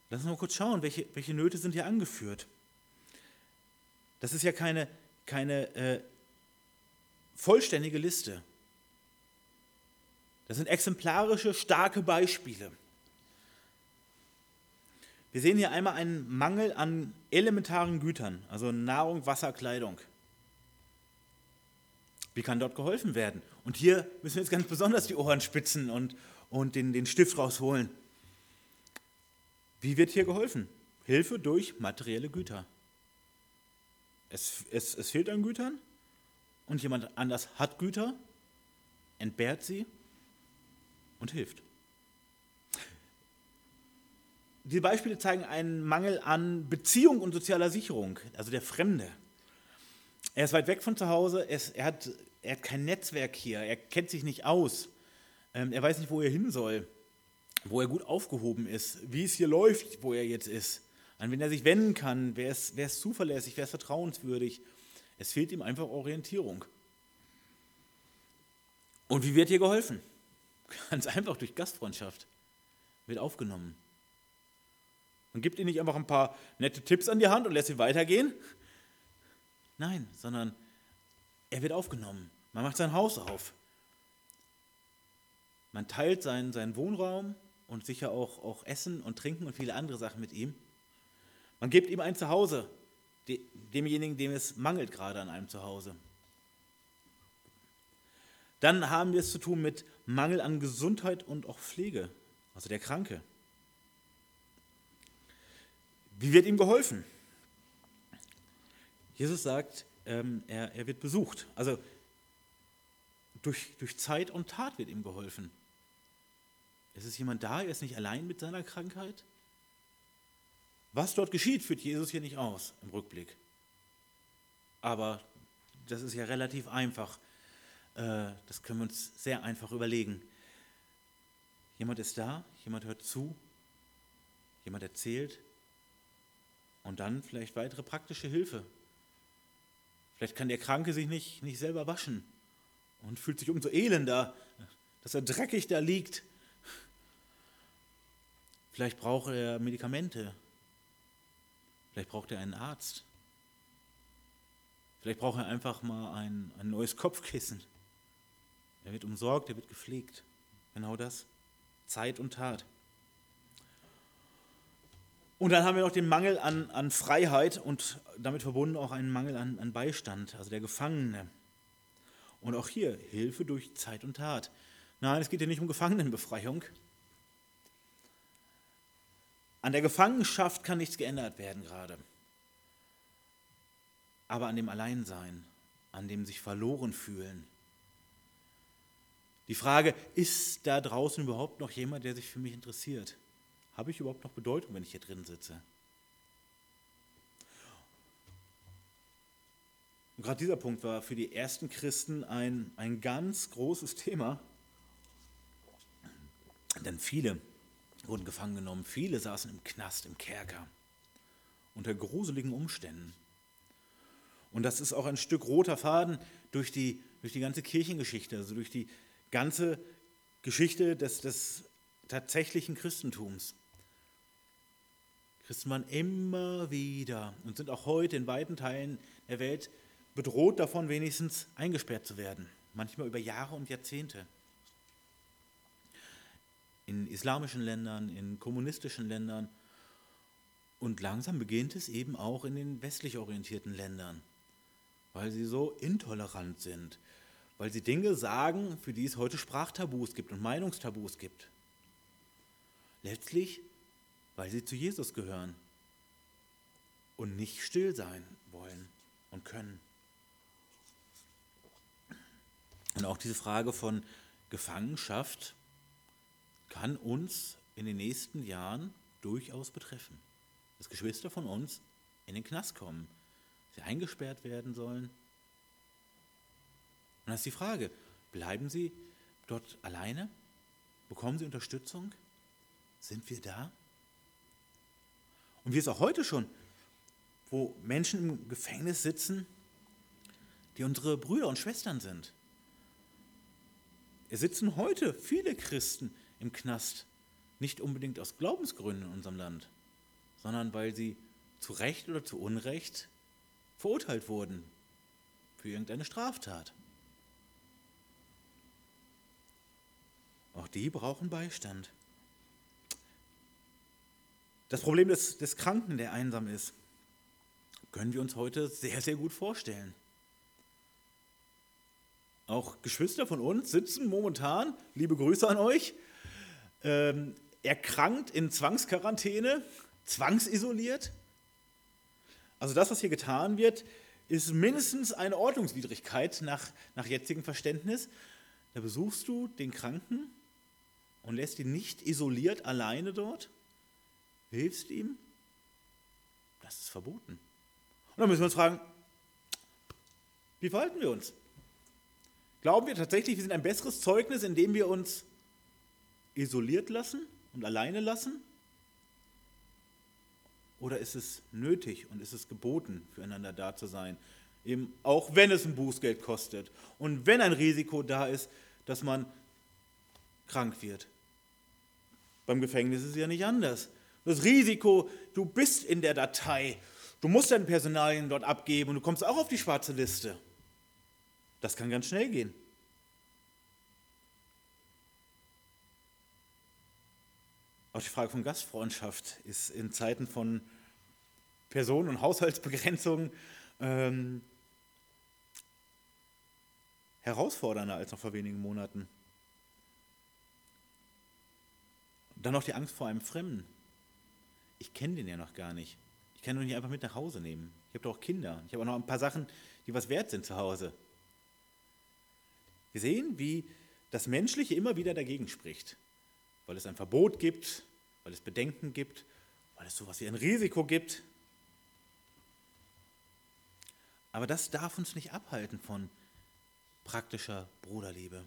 Speaker 1: Lass uns mal kurz schauen, welche, welche Nöte sind hier angeführt. Das ist ja keine, keine äh, vollständige Liste. Das sind exemplarische, starke Beispiele. Wir sehen hier einmal einen Mangel an elementaren Gütern, also Nahrung, Wasser, Kleidung. Wie kann dort geholfen werden? Und hier müssen wir jetzt ganz besonders die Ohren spitzen und, und den, den Stift rausholen. Wie wird hier geholfen? Hilfe durch materielle Güter. Es, es, es fehlt an Gütern und jemand anders hat Güter, entbehrt sie und hilft. Die Beispiele zeigen einen Mangel an Beziehung und sozialer Sicherung, also der Fremde. Er ist weit weg von zu Hause, er, hat, er hat kein Netzwerk hier, er kennt sich nicht aus, ähm, er weiß nicht, wo er hin soll, wo er gut aufgehoben ist, wie es hier läuft, wo er jetzt ist, an wen er sich wenden kann, wer ist, wer ist zuverlässig, wer ist vertrauenswürdig. Es fehlt ihm einfach Orientierung. Und wie wird hier geholfen? Ganz einfach durch Gastfreundschaft. Wird aufgenommen. Man gibt ihm nicht einfach ein paar nette Tipps an die Hand und lässt ihn weitergehen. Nein, sondern er wird aufgenommen. Man macht sein Haus auf. Man teilt seinen, seinen Wohnraum und sicher auch, auch Essen und Trinken und viele andere Sachen mit ihm. Man gibt ihm ein Zuhause, demjenigen, dem es mangelt gerade an einem Zuhause. Dann haben wir es zu tun mit Mangel an Gesundheit und auch Pflege, also der Kranke. Wie wird ihm geholfen? Jesus sagt, ähm, er, wird besucht. Also durch Zeit und Tat wird ihm geholfen. Es ist jemand da, er ist nicht allein mit seiner Krankheit. Was dort geschieht, führt Jesus hier nicht aus im Rückblick. Aber das ist ja relativ einfach. Äh, das können wir uns sehr einfach überlegen. Jemand ist da, jemand hört zu, jemand erzählt, und dann vielleicht weitere praktische Hilfe. Vielleicht kann der Kranke sich nicht, nicht selber waschen und fühlt sich umso elender, dass er dreckig da liegt. Vielleicht braucht er Medikamente. Vielleicht braucht er einen Arzt. Vielleicht braucht er einfach mal ein, ein neues Kopfkissen. Er wird umsorgt, er wird gepflegt. Genau das. Zeit und Tat. Und dann haben wir noch den Mangel an, an Freiheit und damit verbunden auch einen Mangel an, an Beistand, also der Gefangene. Und auch hier Hilfe durch Zeit und Tat. Nein, es geht hier nicht um Gefangenenbefreiung. An der Gefangenschaft kann nichts geändert werden gerade. Aber an dem Alleinsein, an dem sich verloren fühlen. Die Frage, ist da draußen überhaupt noch jemand, der sich für mich interessiert? Habe ich überhaupt noch Bedeutung, wenn ich hier drin sitze? Und gerade dieser Punkt war für die ersten Christen ein, ein ganz großes Thema. Denn viele wurden gefangen genommen, viele saßen im Knast, im Kerker, unter gruseligen Umständen. Und das ist auch ein Stück roter Faden durch die, durch die ganze Kirchengeschichte, also durch die ganze Geschichte des, des tatsächlichen Christentums. Christen waren immer wieder und sind auch heute in weiten Teilen der Welt bedroht davon, wenigstens eingesperrt zu werden, manchmal über Jahre und Jahrzehnte. In islamischen Ländern, in kommunistischen Ländern und langsam beginnt es eben auch in den westlich orientierten Ländern, weil sie so intolerant sind, weil sie Dinge sagen, für die es heute Sprachtabus gibt und Meinungstabus gibt. Letztlich, weil sie zu Jesus gehören und nicht still sein wollen und können. Und auch diese Frage von Gefangenschaft kann uns in den nächsten Jahren durchaus betreffen. Dass Geschwister von uns in den Knast kommen, sie eingesperrt werden sollen. Und das ist die Frage, bleiben sie dort alleine? Bekommen sie Unterstützung? Sind wir da? Und wie es auch heute schon, wo Menschen im Gefängnis sitzen, die unsere Brüder und Schwestern sind. Es sitzen heute viele Christen im Knast, nicht unbedingt aus Glaubensgründen in unserem Land, sondern weil sie zu Recht oder zu Unrecht verurteilt wurden für irgendeine Straftat. Auch die brauchen Beistand. Das Problem des, des Kranken, der einsam ist, können wir uns heute sehr, sehr gut vorstellen. Auch Geschwister von uns sitzen momentan, liebe Grüße an euch, ähm, erkrankt in Zwangsquarantäne, zwangsisoliert. Also das, was hier getan wird, ist mindestens eine Ordnungswidrigkeit nach, nach jetzigem Verständnis. Da besuchst du den Kranken und lässt ihn nicht isoliert alleine dort, hilfst ihm. Das ist verboten. Und dann müssen wir uns fragen, wie verhalten wir uns? Glauben wir tatsächlich, wir sind ein besseres Zeugnis, indem wir uns isoliert lassen und alleine lassen? Oder ist es nötig und ist es geboten, füreinander da zu sein? Eben auch wenn es ein Bußgeld kostet und wenn ein Risiko da ist, dass man krank wird. Beim Gefängnis ist es ja nicht anders. Das Risiko, du bist in der Datei, du musst deine Personalien dort abgeben und du kommst auch auf die schwarze Liste. Das kann ganz schnell gehen. Auch die Frage von Gastfreundschaft ist in Zeiten von Personen- und Haushaltsbegrenzungen ähm, herausfordernder als noch vor wenigen Monaten. Dann noch die Angst vor einem Fremden. Ich kenne den ja noch gar nicht. Ich kann ihn nicht einfach mit nach Hause nehmen. Ich habe doch auch Kinder. Ich habe auch noch ein paar Sachen, die was wert sind zu Hause. Wir sehen, wie das Menschliche immer wieder dagegen spricht, weil es ein Verbot gibt, weil es Bedenken gibt, weil es sowas wie ein Risiko gibt. Aber das darf uns nicht abhalten von praktischer Bruderliebe.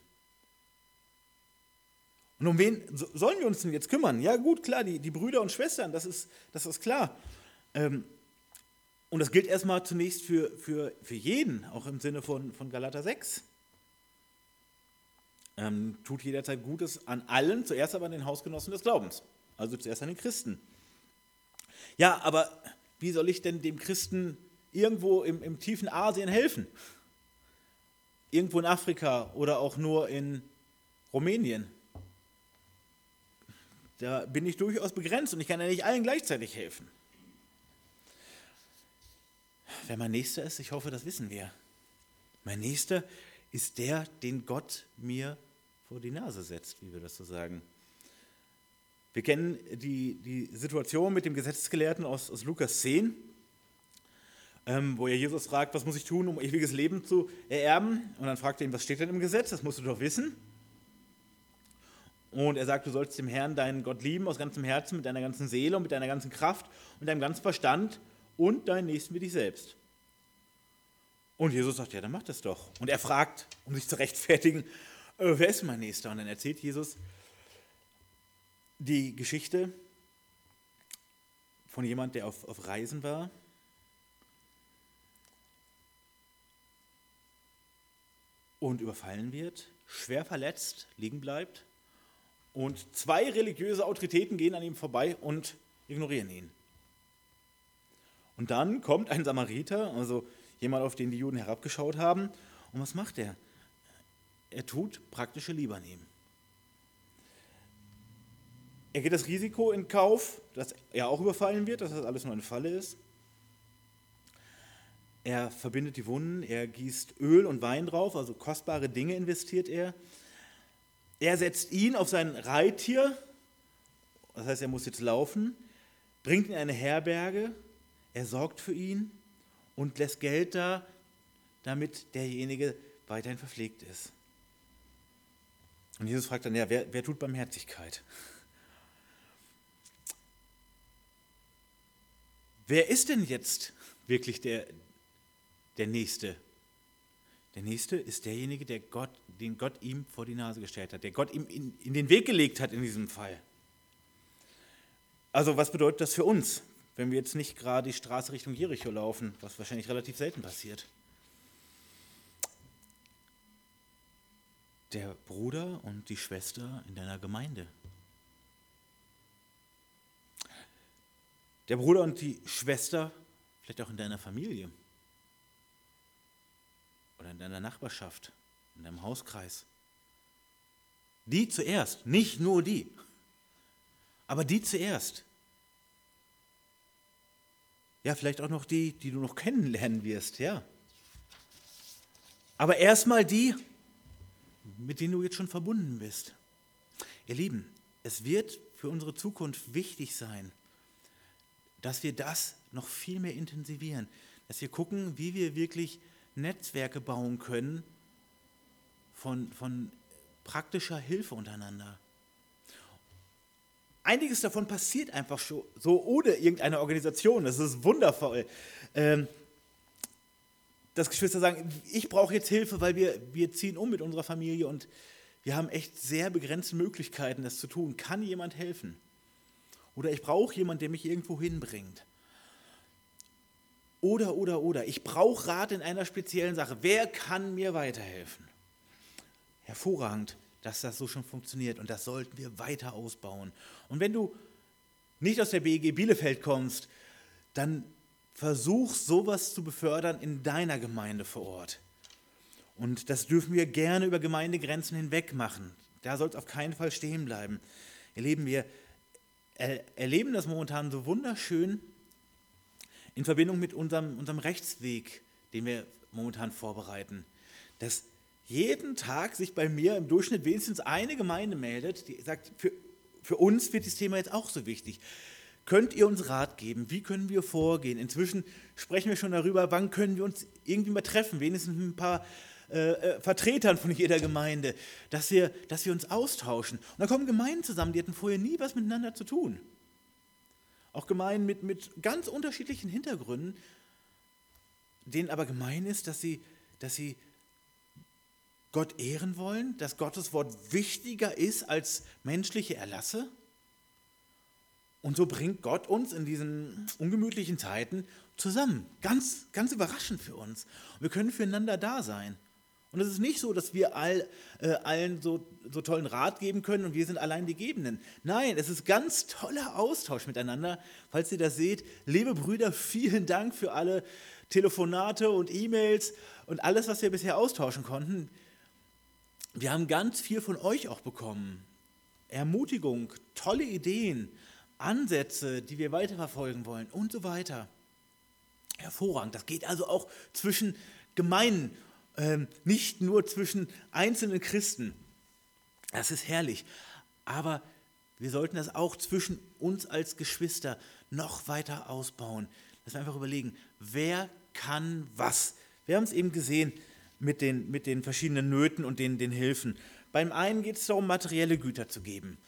Speaker 1: Und um wen sollen wir uns denn jetzt kümmern? Ja gut, klar, die, die Brüder und Schwestern, das ist, das ist klar. Ähm, und das gilt erstmal zunächst für, für, für jeden, auch im Sinne von, von Galater 6 ähm, tut jederzeit Gutes an allen, zuerst aber an den Hausgenossen des Glaubens, also zuerst an den Christen. Ja, aber wie soll ich denn dem Christen irgendwo im, im tiefen Asien helfen? Irgendwo in Afrika oder auch nur in Rumänien? Da bin ich durchaus begrenzt und ich kann ja nicht allen gleichzeitig helfen. Wer mein Nächster ist, ich hoffe, das wissen wir. Mein Nächster ist der, den Gott mir vor die Nase setzt, wie wir das so sagen. Wir kennen die, die Situation mit dem Gesetzesgelehrten aus, aus Lukas 10, ähm, wo er Jesus fragt, was muss ich tun, um ewiges Leben zu ererben? Und dann fragt er ihn, was steht denn im Gesetz? Das musst du doch wissen. Und er sagt, du sollst dem Herrn, deinen Gott lieben, aus ganzem Herzen, mit deiner ganzen Seele und mit deiner ganzen Kraft und deinem ganzen Verstand und deinen Nächsten wie dich selbst. Und Jesus sagt, ja, dann mach das doch. Und er fragt, um sich zu rechtfertigen, äh, wer ist mein Nächster? Und dann erzählt Jesus die Geschichte von jemand, der auf, auf Reisen war. Und überfallen wird, schwer verletzt liegen bleibt und zwei religiöse Autoritäten gehen an ihm vorbei und ignorieren ihn. Und dann kommt ein Samariter, also jemand, auf den die Juden herabgeschaut haben. Und was macht er? Er tut praktische Liebe an ihm. Er geht das Risiko in Kauf, dass er auch überfallen wird, dass das alles nur eine Falle ist. Er verbindet die Wunden, er gießt Öl und Wein drauf, also kostbare Dinge investiert er. Er setzt ihn auf sein Reittier, das heißt, er muss jetzt laufen, bringt ihn in eine Herberge, er sorgt für ihn und lässt Geld da, damit derjenige weiterhin verpflegt ist. Und Jesus fragt dann, ja, wer, wer tut Barmherzigkeit? Wer ist denn jetzt wirklich der, der Nächste der nächste ist derjenige, der Gott, den Gott ihm vor die Nase gestellt hat, der Gott ihm in, in den Weg gelegt hat in diesem Fall. Also was bedeutet das für uns, wenn wir jetzt nicht gerade die Straße Richtung Jericho laufen, was wahrscheinlich relativ selten passiert? Der Bruder und die Schwester in deiner Gemeinde. Der Bruder und die Schwester vielleicht auch in deiner Familie oder in deiner Nachbarschaft, in deinem Hauskreis. Die zuerst, nicht nur die, aber die zuerst. Ja, vielleicht auch noch die, die du noch kennenlernen wirst, ja. Aber erstmal die, mit denen du jetzt schon verbunden bist. Ihr Lieben, es wird für unsere Zukunft wichtig sein, dass wir das noch viel mehr intensivieren, dass wir gucken, wie wir wirklich Netzwerke bauen können von, von praktischer Hilfe untereinander. Einiges davon passiert einfach so, ohne irgendeine Organisation. Das ist wundervoll. Ähm, dass Geschwister sagen, ich brauche jetzt Hilfe, weil wir, wir ziehen um mit unserer Familie und wir haben echt sehr begrenzte Möglichkeiten, das zu tun. Kann jemand helfen? Oder ich brauche jemanden, der mich irgendwo hinbringt. Oder, oder, oder. Ich brauche Rat in einer speziellen Sache. Wer kann mir weiterhelfen? Hervorragend, dass das so schon funktioniert und das sollten wir weiter ausbauen. Und wenn du nicht aus der BEG Bielefeld kommst, dann versuch sowas zu befördern in deiner Gemeinde vor Ort. Und das dürfen wir gerne über Gemeindegrenzen hinweg machen. Da soll es auf keinen Fall stehen bleiben. Erleben wir erleben das momentan so wunderschön in Verbindung mit unserem, unserem Rechtsweg, den wir momentan vorbereiten, dass jeden Tag sich bei mir im Durchschnitt wenigstens eine Gemeinde meldet, die sagt, für, für uns wird das Thema jetzt auch so wichtig. Könnt ihr uns Rat geben? Wie können wir vorgehen? Inzwischen sprechen wir schon darüber, wann können wir uns irgendwie mal treffen, wenigstens ein paar äh, äh, Vertretern von jeder Gemeinde, dass wir, dass wir uns austauschen. Und da kommen Gemeinden zusammen, die hatten vorher nie was miteinander zu tun. Auch Gemeinden mit, mit ganz unterschiedlichen Hintergründen, denen aber gemein ist, dass sie, dass sie Gott ehren wollen, dass Gottes Wort wichtiger ist als menschliche Erlasse. Und so bringt Gott uns in diesen ungemütlichen Zeiten zusammen. Ganz, ganz überraschend für uns. Wir können füreinander da sein. Und es ist nicht so, dass wir all, äh, allen so, so tollen Rat geben können und wir sind allein die Gebenden. Nein, es ist ganz toller Austausch miteinander. Falls ihr das seht, liebe Brüder, vielen Dank für alle Telefonate und E-Mails und alles, was wir bisher austauschen konnten. Wir haben ganz viel von euch auch bekommen. Ermutigung, tolle Ideen, Ansätze, die wir weiterverfolgen wollen und so weiter. Hervorragend. Das geht also auch zwischen Gemeinden nicht nur zwischen einzelnen Christen. Das ist herrlich. Aber wir sollten das auch zwischen uns als Geschwister noch weiter ausbauen. Dass wir einfach überlegen, wer kann was? Wir haben es eben gesehen mit den, mit den verschiedenen Nöten und den, den Hilfen. Beim einen geht es darum, materielle Güter zu geben.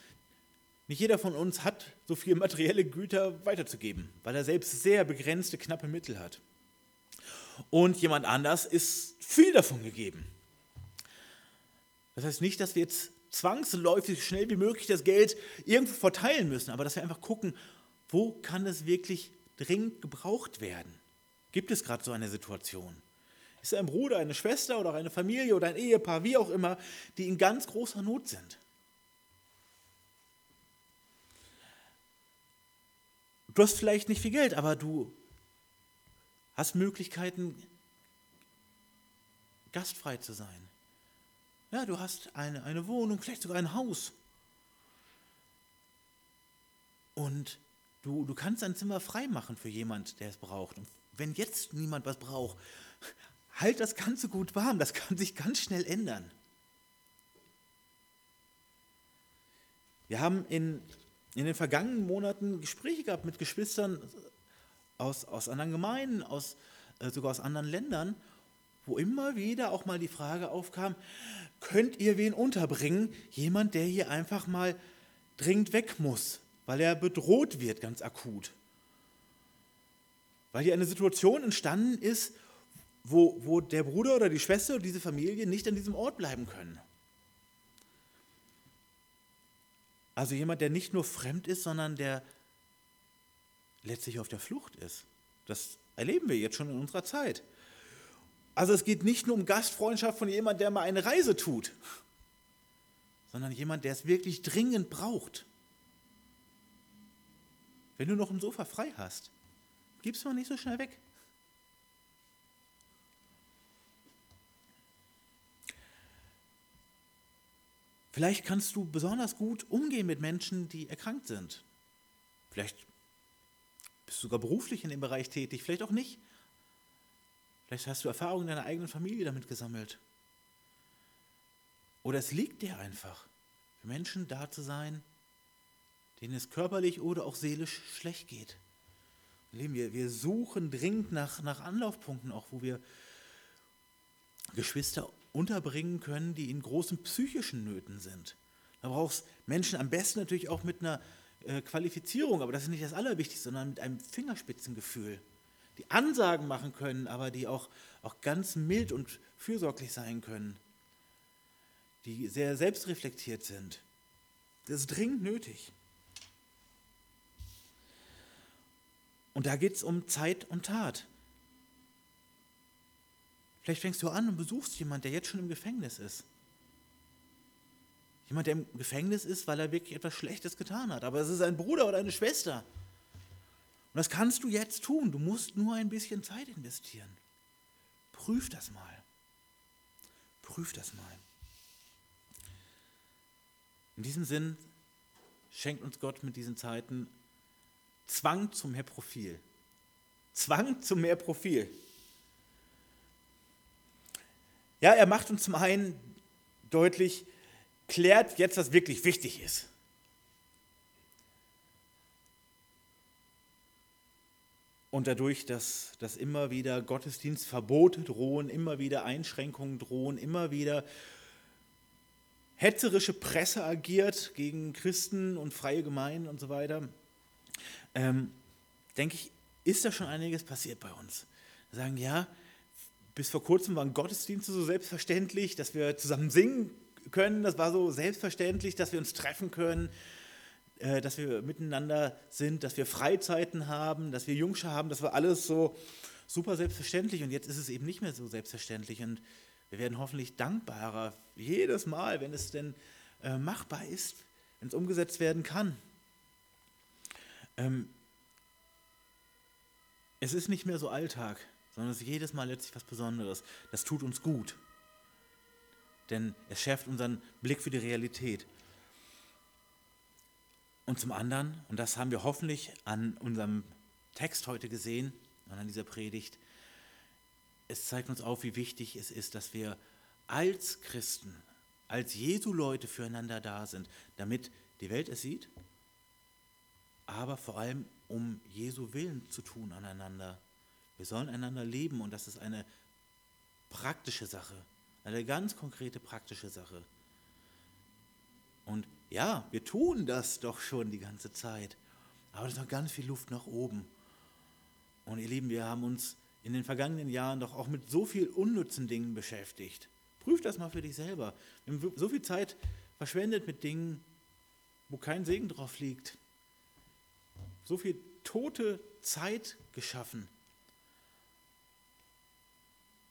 Speaker 1: Nicht jeder von uns hat so viele materielle Güter weiterzugeben, weil er selbst sehr begrenzte, knappe Mittel hat. Und jemand anders ist viel davon gegeben. Das heißt nicht, dass wir jetzt zwangsläufig schnell wie möglich das Geld irgendwo verteilen müssen, aber dass wir einfach gucken, wo kann es wirklich dringend gebraucht werden? Gibt es gerade so eine Situation? Ist ein Bruder, eine Schwester oder eine Familie oder ein Ehepaar, wie auch immer, die in ganz großer Not sind? Du hast vielleicht nicht viel Geld, aber du hast Möglichkeiten, gastfrei zu sein. Ja, du hast eine, eine Wohnung, vielleicht sogar ein Haus. Und du, du kannst ein Zimmer frei machen für jemand, der es braucht. Und wenn jetzt niemand was braucht, halt das Ganze gut warm. Das kann sich ganz schnell ändern. Wir haben in in den vergangenen Monaten Gespräche gehabt mit Geschwistern aus, aus anderen Gemeinden, aus, äh, sogar aus anderen Ländern, wo immer wieder auch mal die Frage aufkam, könnt ihr wen unterbringen? Jemand, der hier einfach mal dringend weg muss, weil er bedroht wird, ganz akut. Weil hier eine Situation entstanden ist, wo, wo der Bruder oder die Schwester oder diese Familie nicht an diesem Ort bleiben können. Also jemand, der nicht nur fremd ist, sondern der letztlich auf der Flucht ist. Das erleben wir jetzt schon in unserer Zeit. Also es geht nicht nur um Gastfreundschaft von jemand, der mal eine Reise tut, sondern jemand, der es wirklich dringend braucht. Wenn du noch ein Sofa frei hast, gib's mal nicht so schnell weg. Vielleicht kannst du besonders gut umgehen mit Menschen, die erkrankt sind. Vielleicht bist du sogar beruflich in dem Bereich tätig, vielleicht auch nicht. Vielleicht hast du Erfahrungen in deiner eigenen Familie damit gesammelt. Oder es liegt dir einfach, für Menschen da zu sein, denen es körperlich oder auch seelisch schlecht geht. Wir, wir suchen dringend nach, nach Anlaufpunkten, auch wo wir Geschwister unterbringen können, die in großen psychischen Nöten sind. Da brauchst Menschen am besten natürlich auch mit einer äh, Qualifizierung, aber das ist nicht das Allerwichtigste, sondern mit einem Fingerspitzengefühl, die Ansagen machen können, aber die auch, auch ganz mild und fürsorglich sein können, die sehr selbstreflektiert sind. Das ist dringend nötig. Und da geht es um Zeit und Tat. Vielleicht fängst du an und besuchst jemanden, der jetzt schon im Gefängnis ist. Jemand, der im Gefängnis ist, weil er wirklich etwas Schlechtes getan hat. Aber es ist ein Bruder oder eine Schwester. Und das kannst du jetzt tun. Du musst nur ein bisschen Zeit investieren. Prüf das mal. Prüf das mal. In diesem Sinn schenkt uns Gott mit diesen Zeiten Zwang zum mehr Profil. Zwang zum mehr Profil. Ja, er macht uns zum einen deutlich, klärt jetzt, was wirklich wichtig ist. Und dadurch, dass, dass immer wieder Gottesdienstverbote drohen, immer wieder Einschränkungen drohen, immer wieder hetzerische Presse agiert gegen Christen und freie Gemeinden und so weiter, ähm, denke ich, ist da schon einiges passiert bei uns. Wir sagen, ja, bis vor kurzem waren Gottesdienste so selbstverständlich, dass wir zusammen singen können. Das war so selbstverständlich, dass wir uns treffen können, äh, dass wir miteinander sind, dass wir Freizeiten haben, dass wir Jungschar haben. Das war alles so super selbstverständlich. Und jetzt ist es eben nicht mehr so selbstverständlich. Und wir werden hoffentlich dankbarer jedes Mal, wenn es denn äh, machbar ist, wenn es umgesetzt werden kann. Ähm, es ist nicht mehr so Alltag sondern es ist jedes Mal letztlich was Besonderes. Das tut uns gut, denn es schärft unseren Blick für die Realität. Und zum anderen, und das haben wir hoffentlich an unserem Text heute gesehen und an dieser Predigt, es zeigt uns auf, wie wichtig es ist, dass wir als Christen, als Jesu-Leute füreinander da sind, damit die Welt es sieht aber vor allem um Jesu Willen zu tun aneinander. Wir sollen einander lieben und das ist eine praktische Sache, eine ganz konkrete praktische Sache. Und ja, wir tun das doch schon die ganze Zeit, aber es ist noch ganz viel Luft nach oben. Und ihr Lieben, wir haben uns in den vergangenen Jahren doch auch mit so viel unnützen Dingen beschäftigt. Prüf das mal für dich selber. Wir haben so viel Zeit verschwendet mit Dingen, wo kein Segen drauf liegt. So viel tote Zeit geschaffen.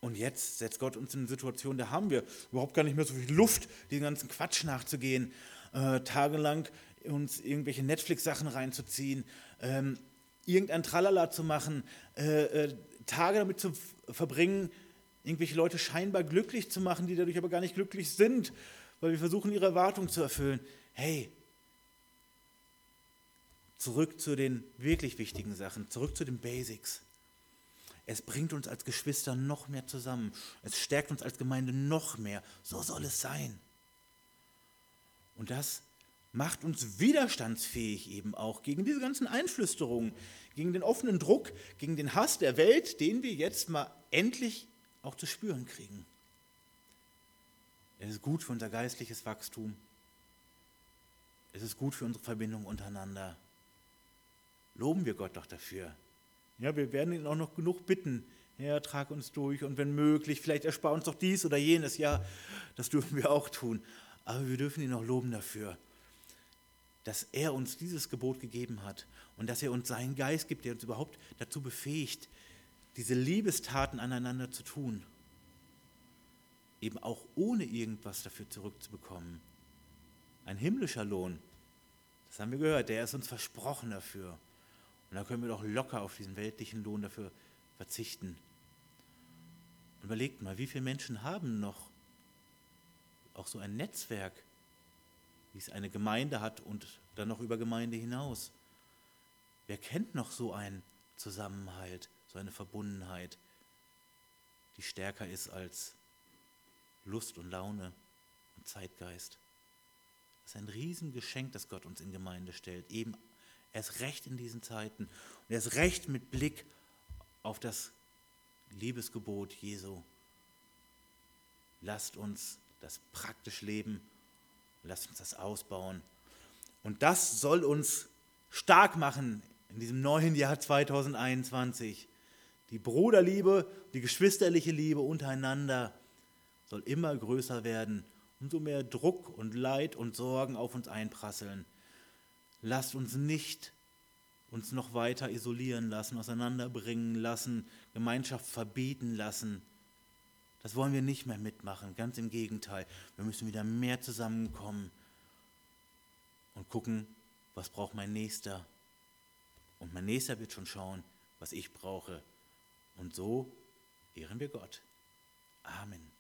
Speaker 1: Und jetzt setzt Gott uns in eine Situation, da haben wir überhaupt gar nicht mehr so viel Luft, den ganzen Quatsch nachzugehen, äh, tagelang uns irgendwelche Netflix-Sachen reinzuziehen, ähm, irgendein Tralala zu machen, äh, äh, Tage damit zu verbringen, irgendwelche Leute scheinbar glücklich zu machen, die dadurch aber gar nicht glücklich sind, weil wir versuchen, ihre Erwartungen zu erfüllen. Hey, zurück zu den wirklich wichtigen Sachen, zurück zu den Basics. Es bringt uns als Geschwister noch mehr zusammen. Es stärkt uns als Gemeinde noch mehr. So soll es sein. Und das macht uns widerstandsfähig eben auch gegen diese ganzen Einflüsterungen, gegen den offenen Druck, gegen den Hass der Welt, den wir jetzt mal endlich auch zu spüren kriegen. Es ist gut für unser geistliches Wachstum. Es ist gut für unsere Verbindung untereinander. Loben wir Gott doch dafür. Ja, wir werden ihn auch noch genug bitten. Herr, trag uns durch und wenn möglich, vielleicht erspar uns doch dies oder jenes. Ja, das dürfen wir auch tun. Aber wir dürfen ihn auch loben dafür, dass er uns dieses Gebot gegeben hat und dass er uns seinen Geist gibt, der uns überhaupt dazu befähigt, diese Liebestaten aneinander zu tun. Eben auch ohne irgendwas dafür zurückzubekommen. Ein himmlischer Lohn, das haben wir gehört, der ist uns versprochen dafür. Und da können wir doch locker auf diesen weltlichen Lohn dafür verzichten. Und überlegt mal, wie viele Menschen haben noch auch so ein Netzwerk, wie es eine Gemeinde hat und dann noch über Gemeinde hinaus. Wer kennt noch so einen Zusammenhalt, so eine Verbundenheit, die stärker ist als Lust und Laune und Zeitgeist? Das ist ein Riesengeschenk, das Gott uns in Gemeinde stellt, eben Erst recht in diesen Zeiten und erst recht mit Blick auf das Liebesgebot Jesu. Lasst uns das praktisch leben, lasst uns das ausbauen. Und das soll uns stark machen in diesem neuen Jahr 2021. Die Bruderliebe, die geschwisterliche Liebe untereinander soll immer größer werden. Umso mehr Druck und Leid und Sorgen auf uns einprasseln. Lasst uns nicht uns noch weiter isolieren lassen, auseinanderbringen lassen, Gemeinschaft verbieten lassen. Das wollen wir nicht mehr mitmachen, ganz im Gegenteil. Wir müssen wieder mehr zusammenkommen und gucken, was braucht mein Nächster. Und mein Nächster wird schon schauen, was ich brauche. Und so ehren wir Gott. Amen.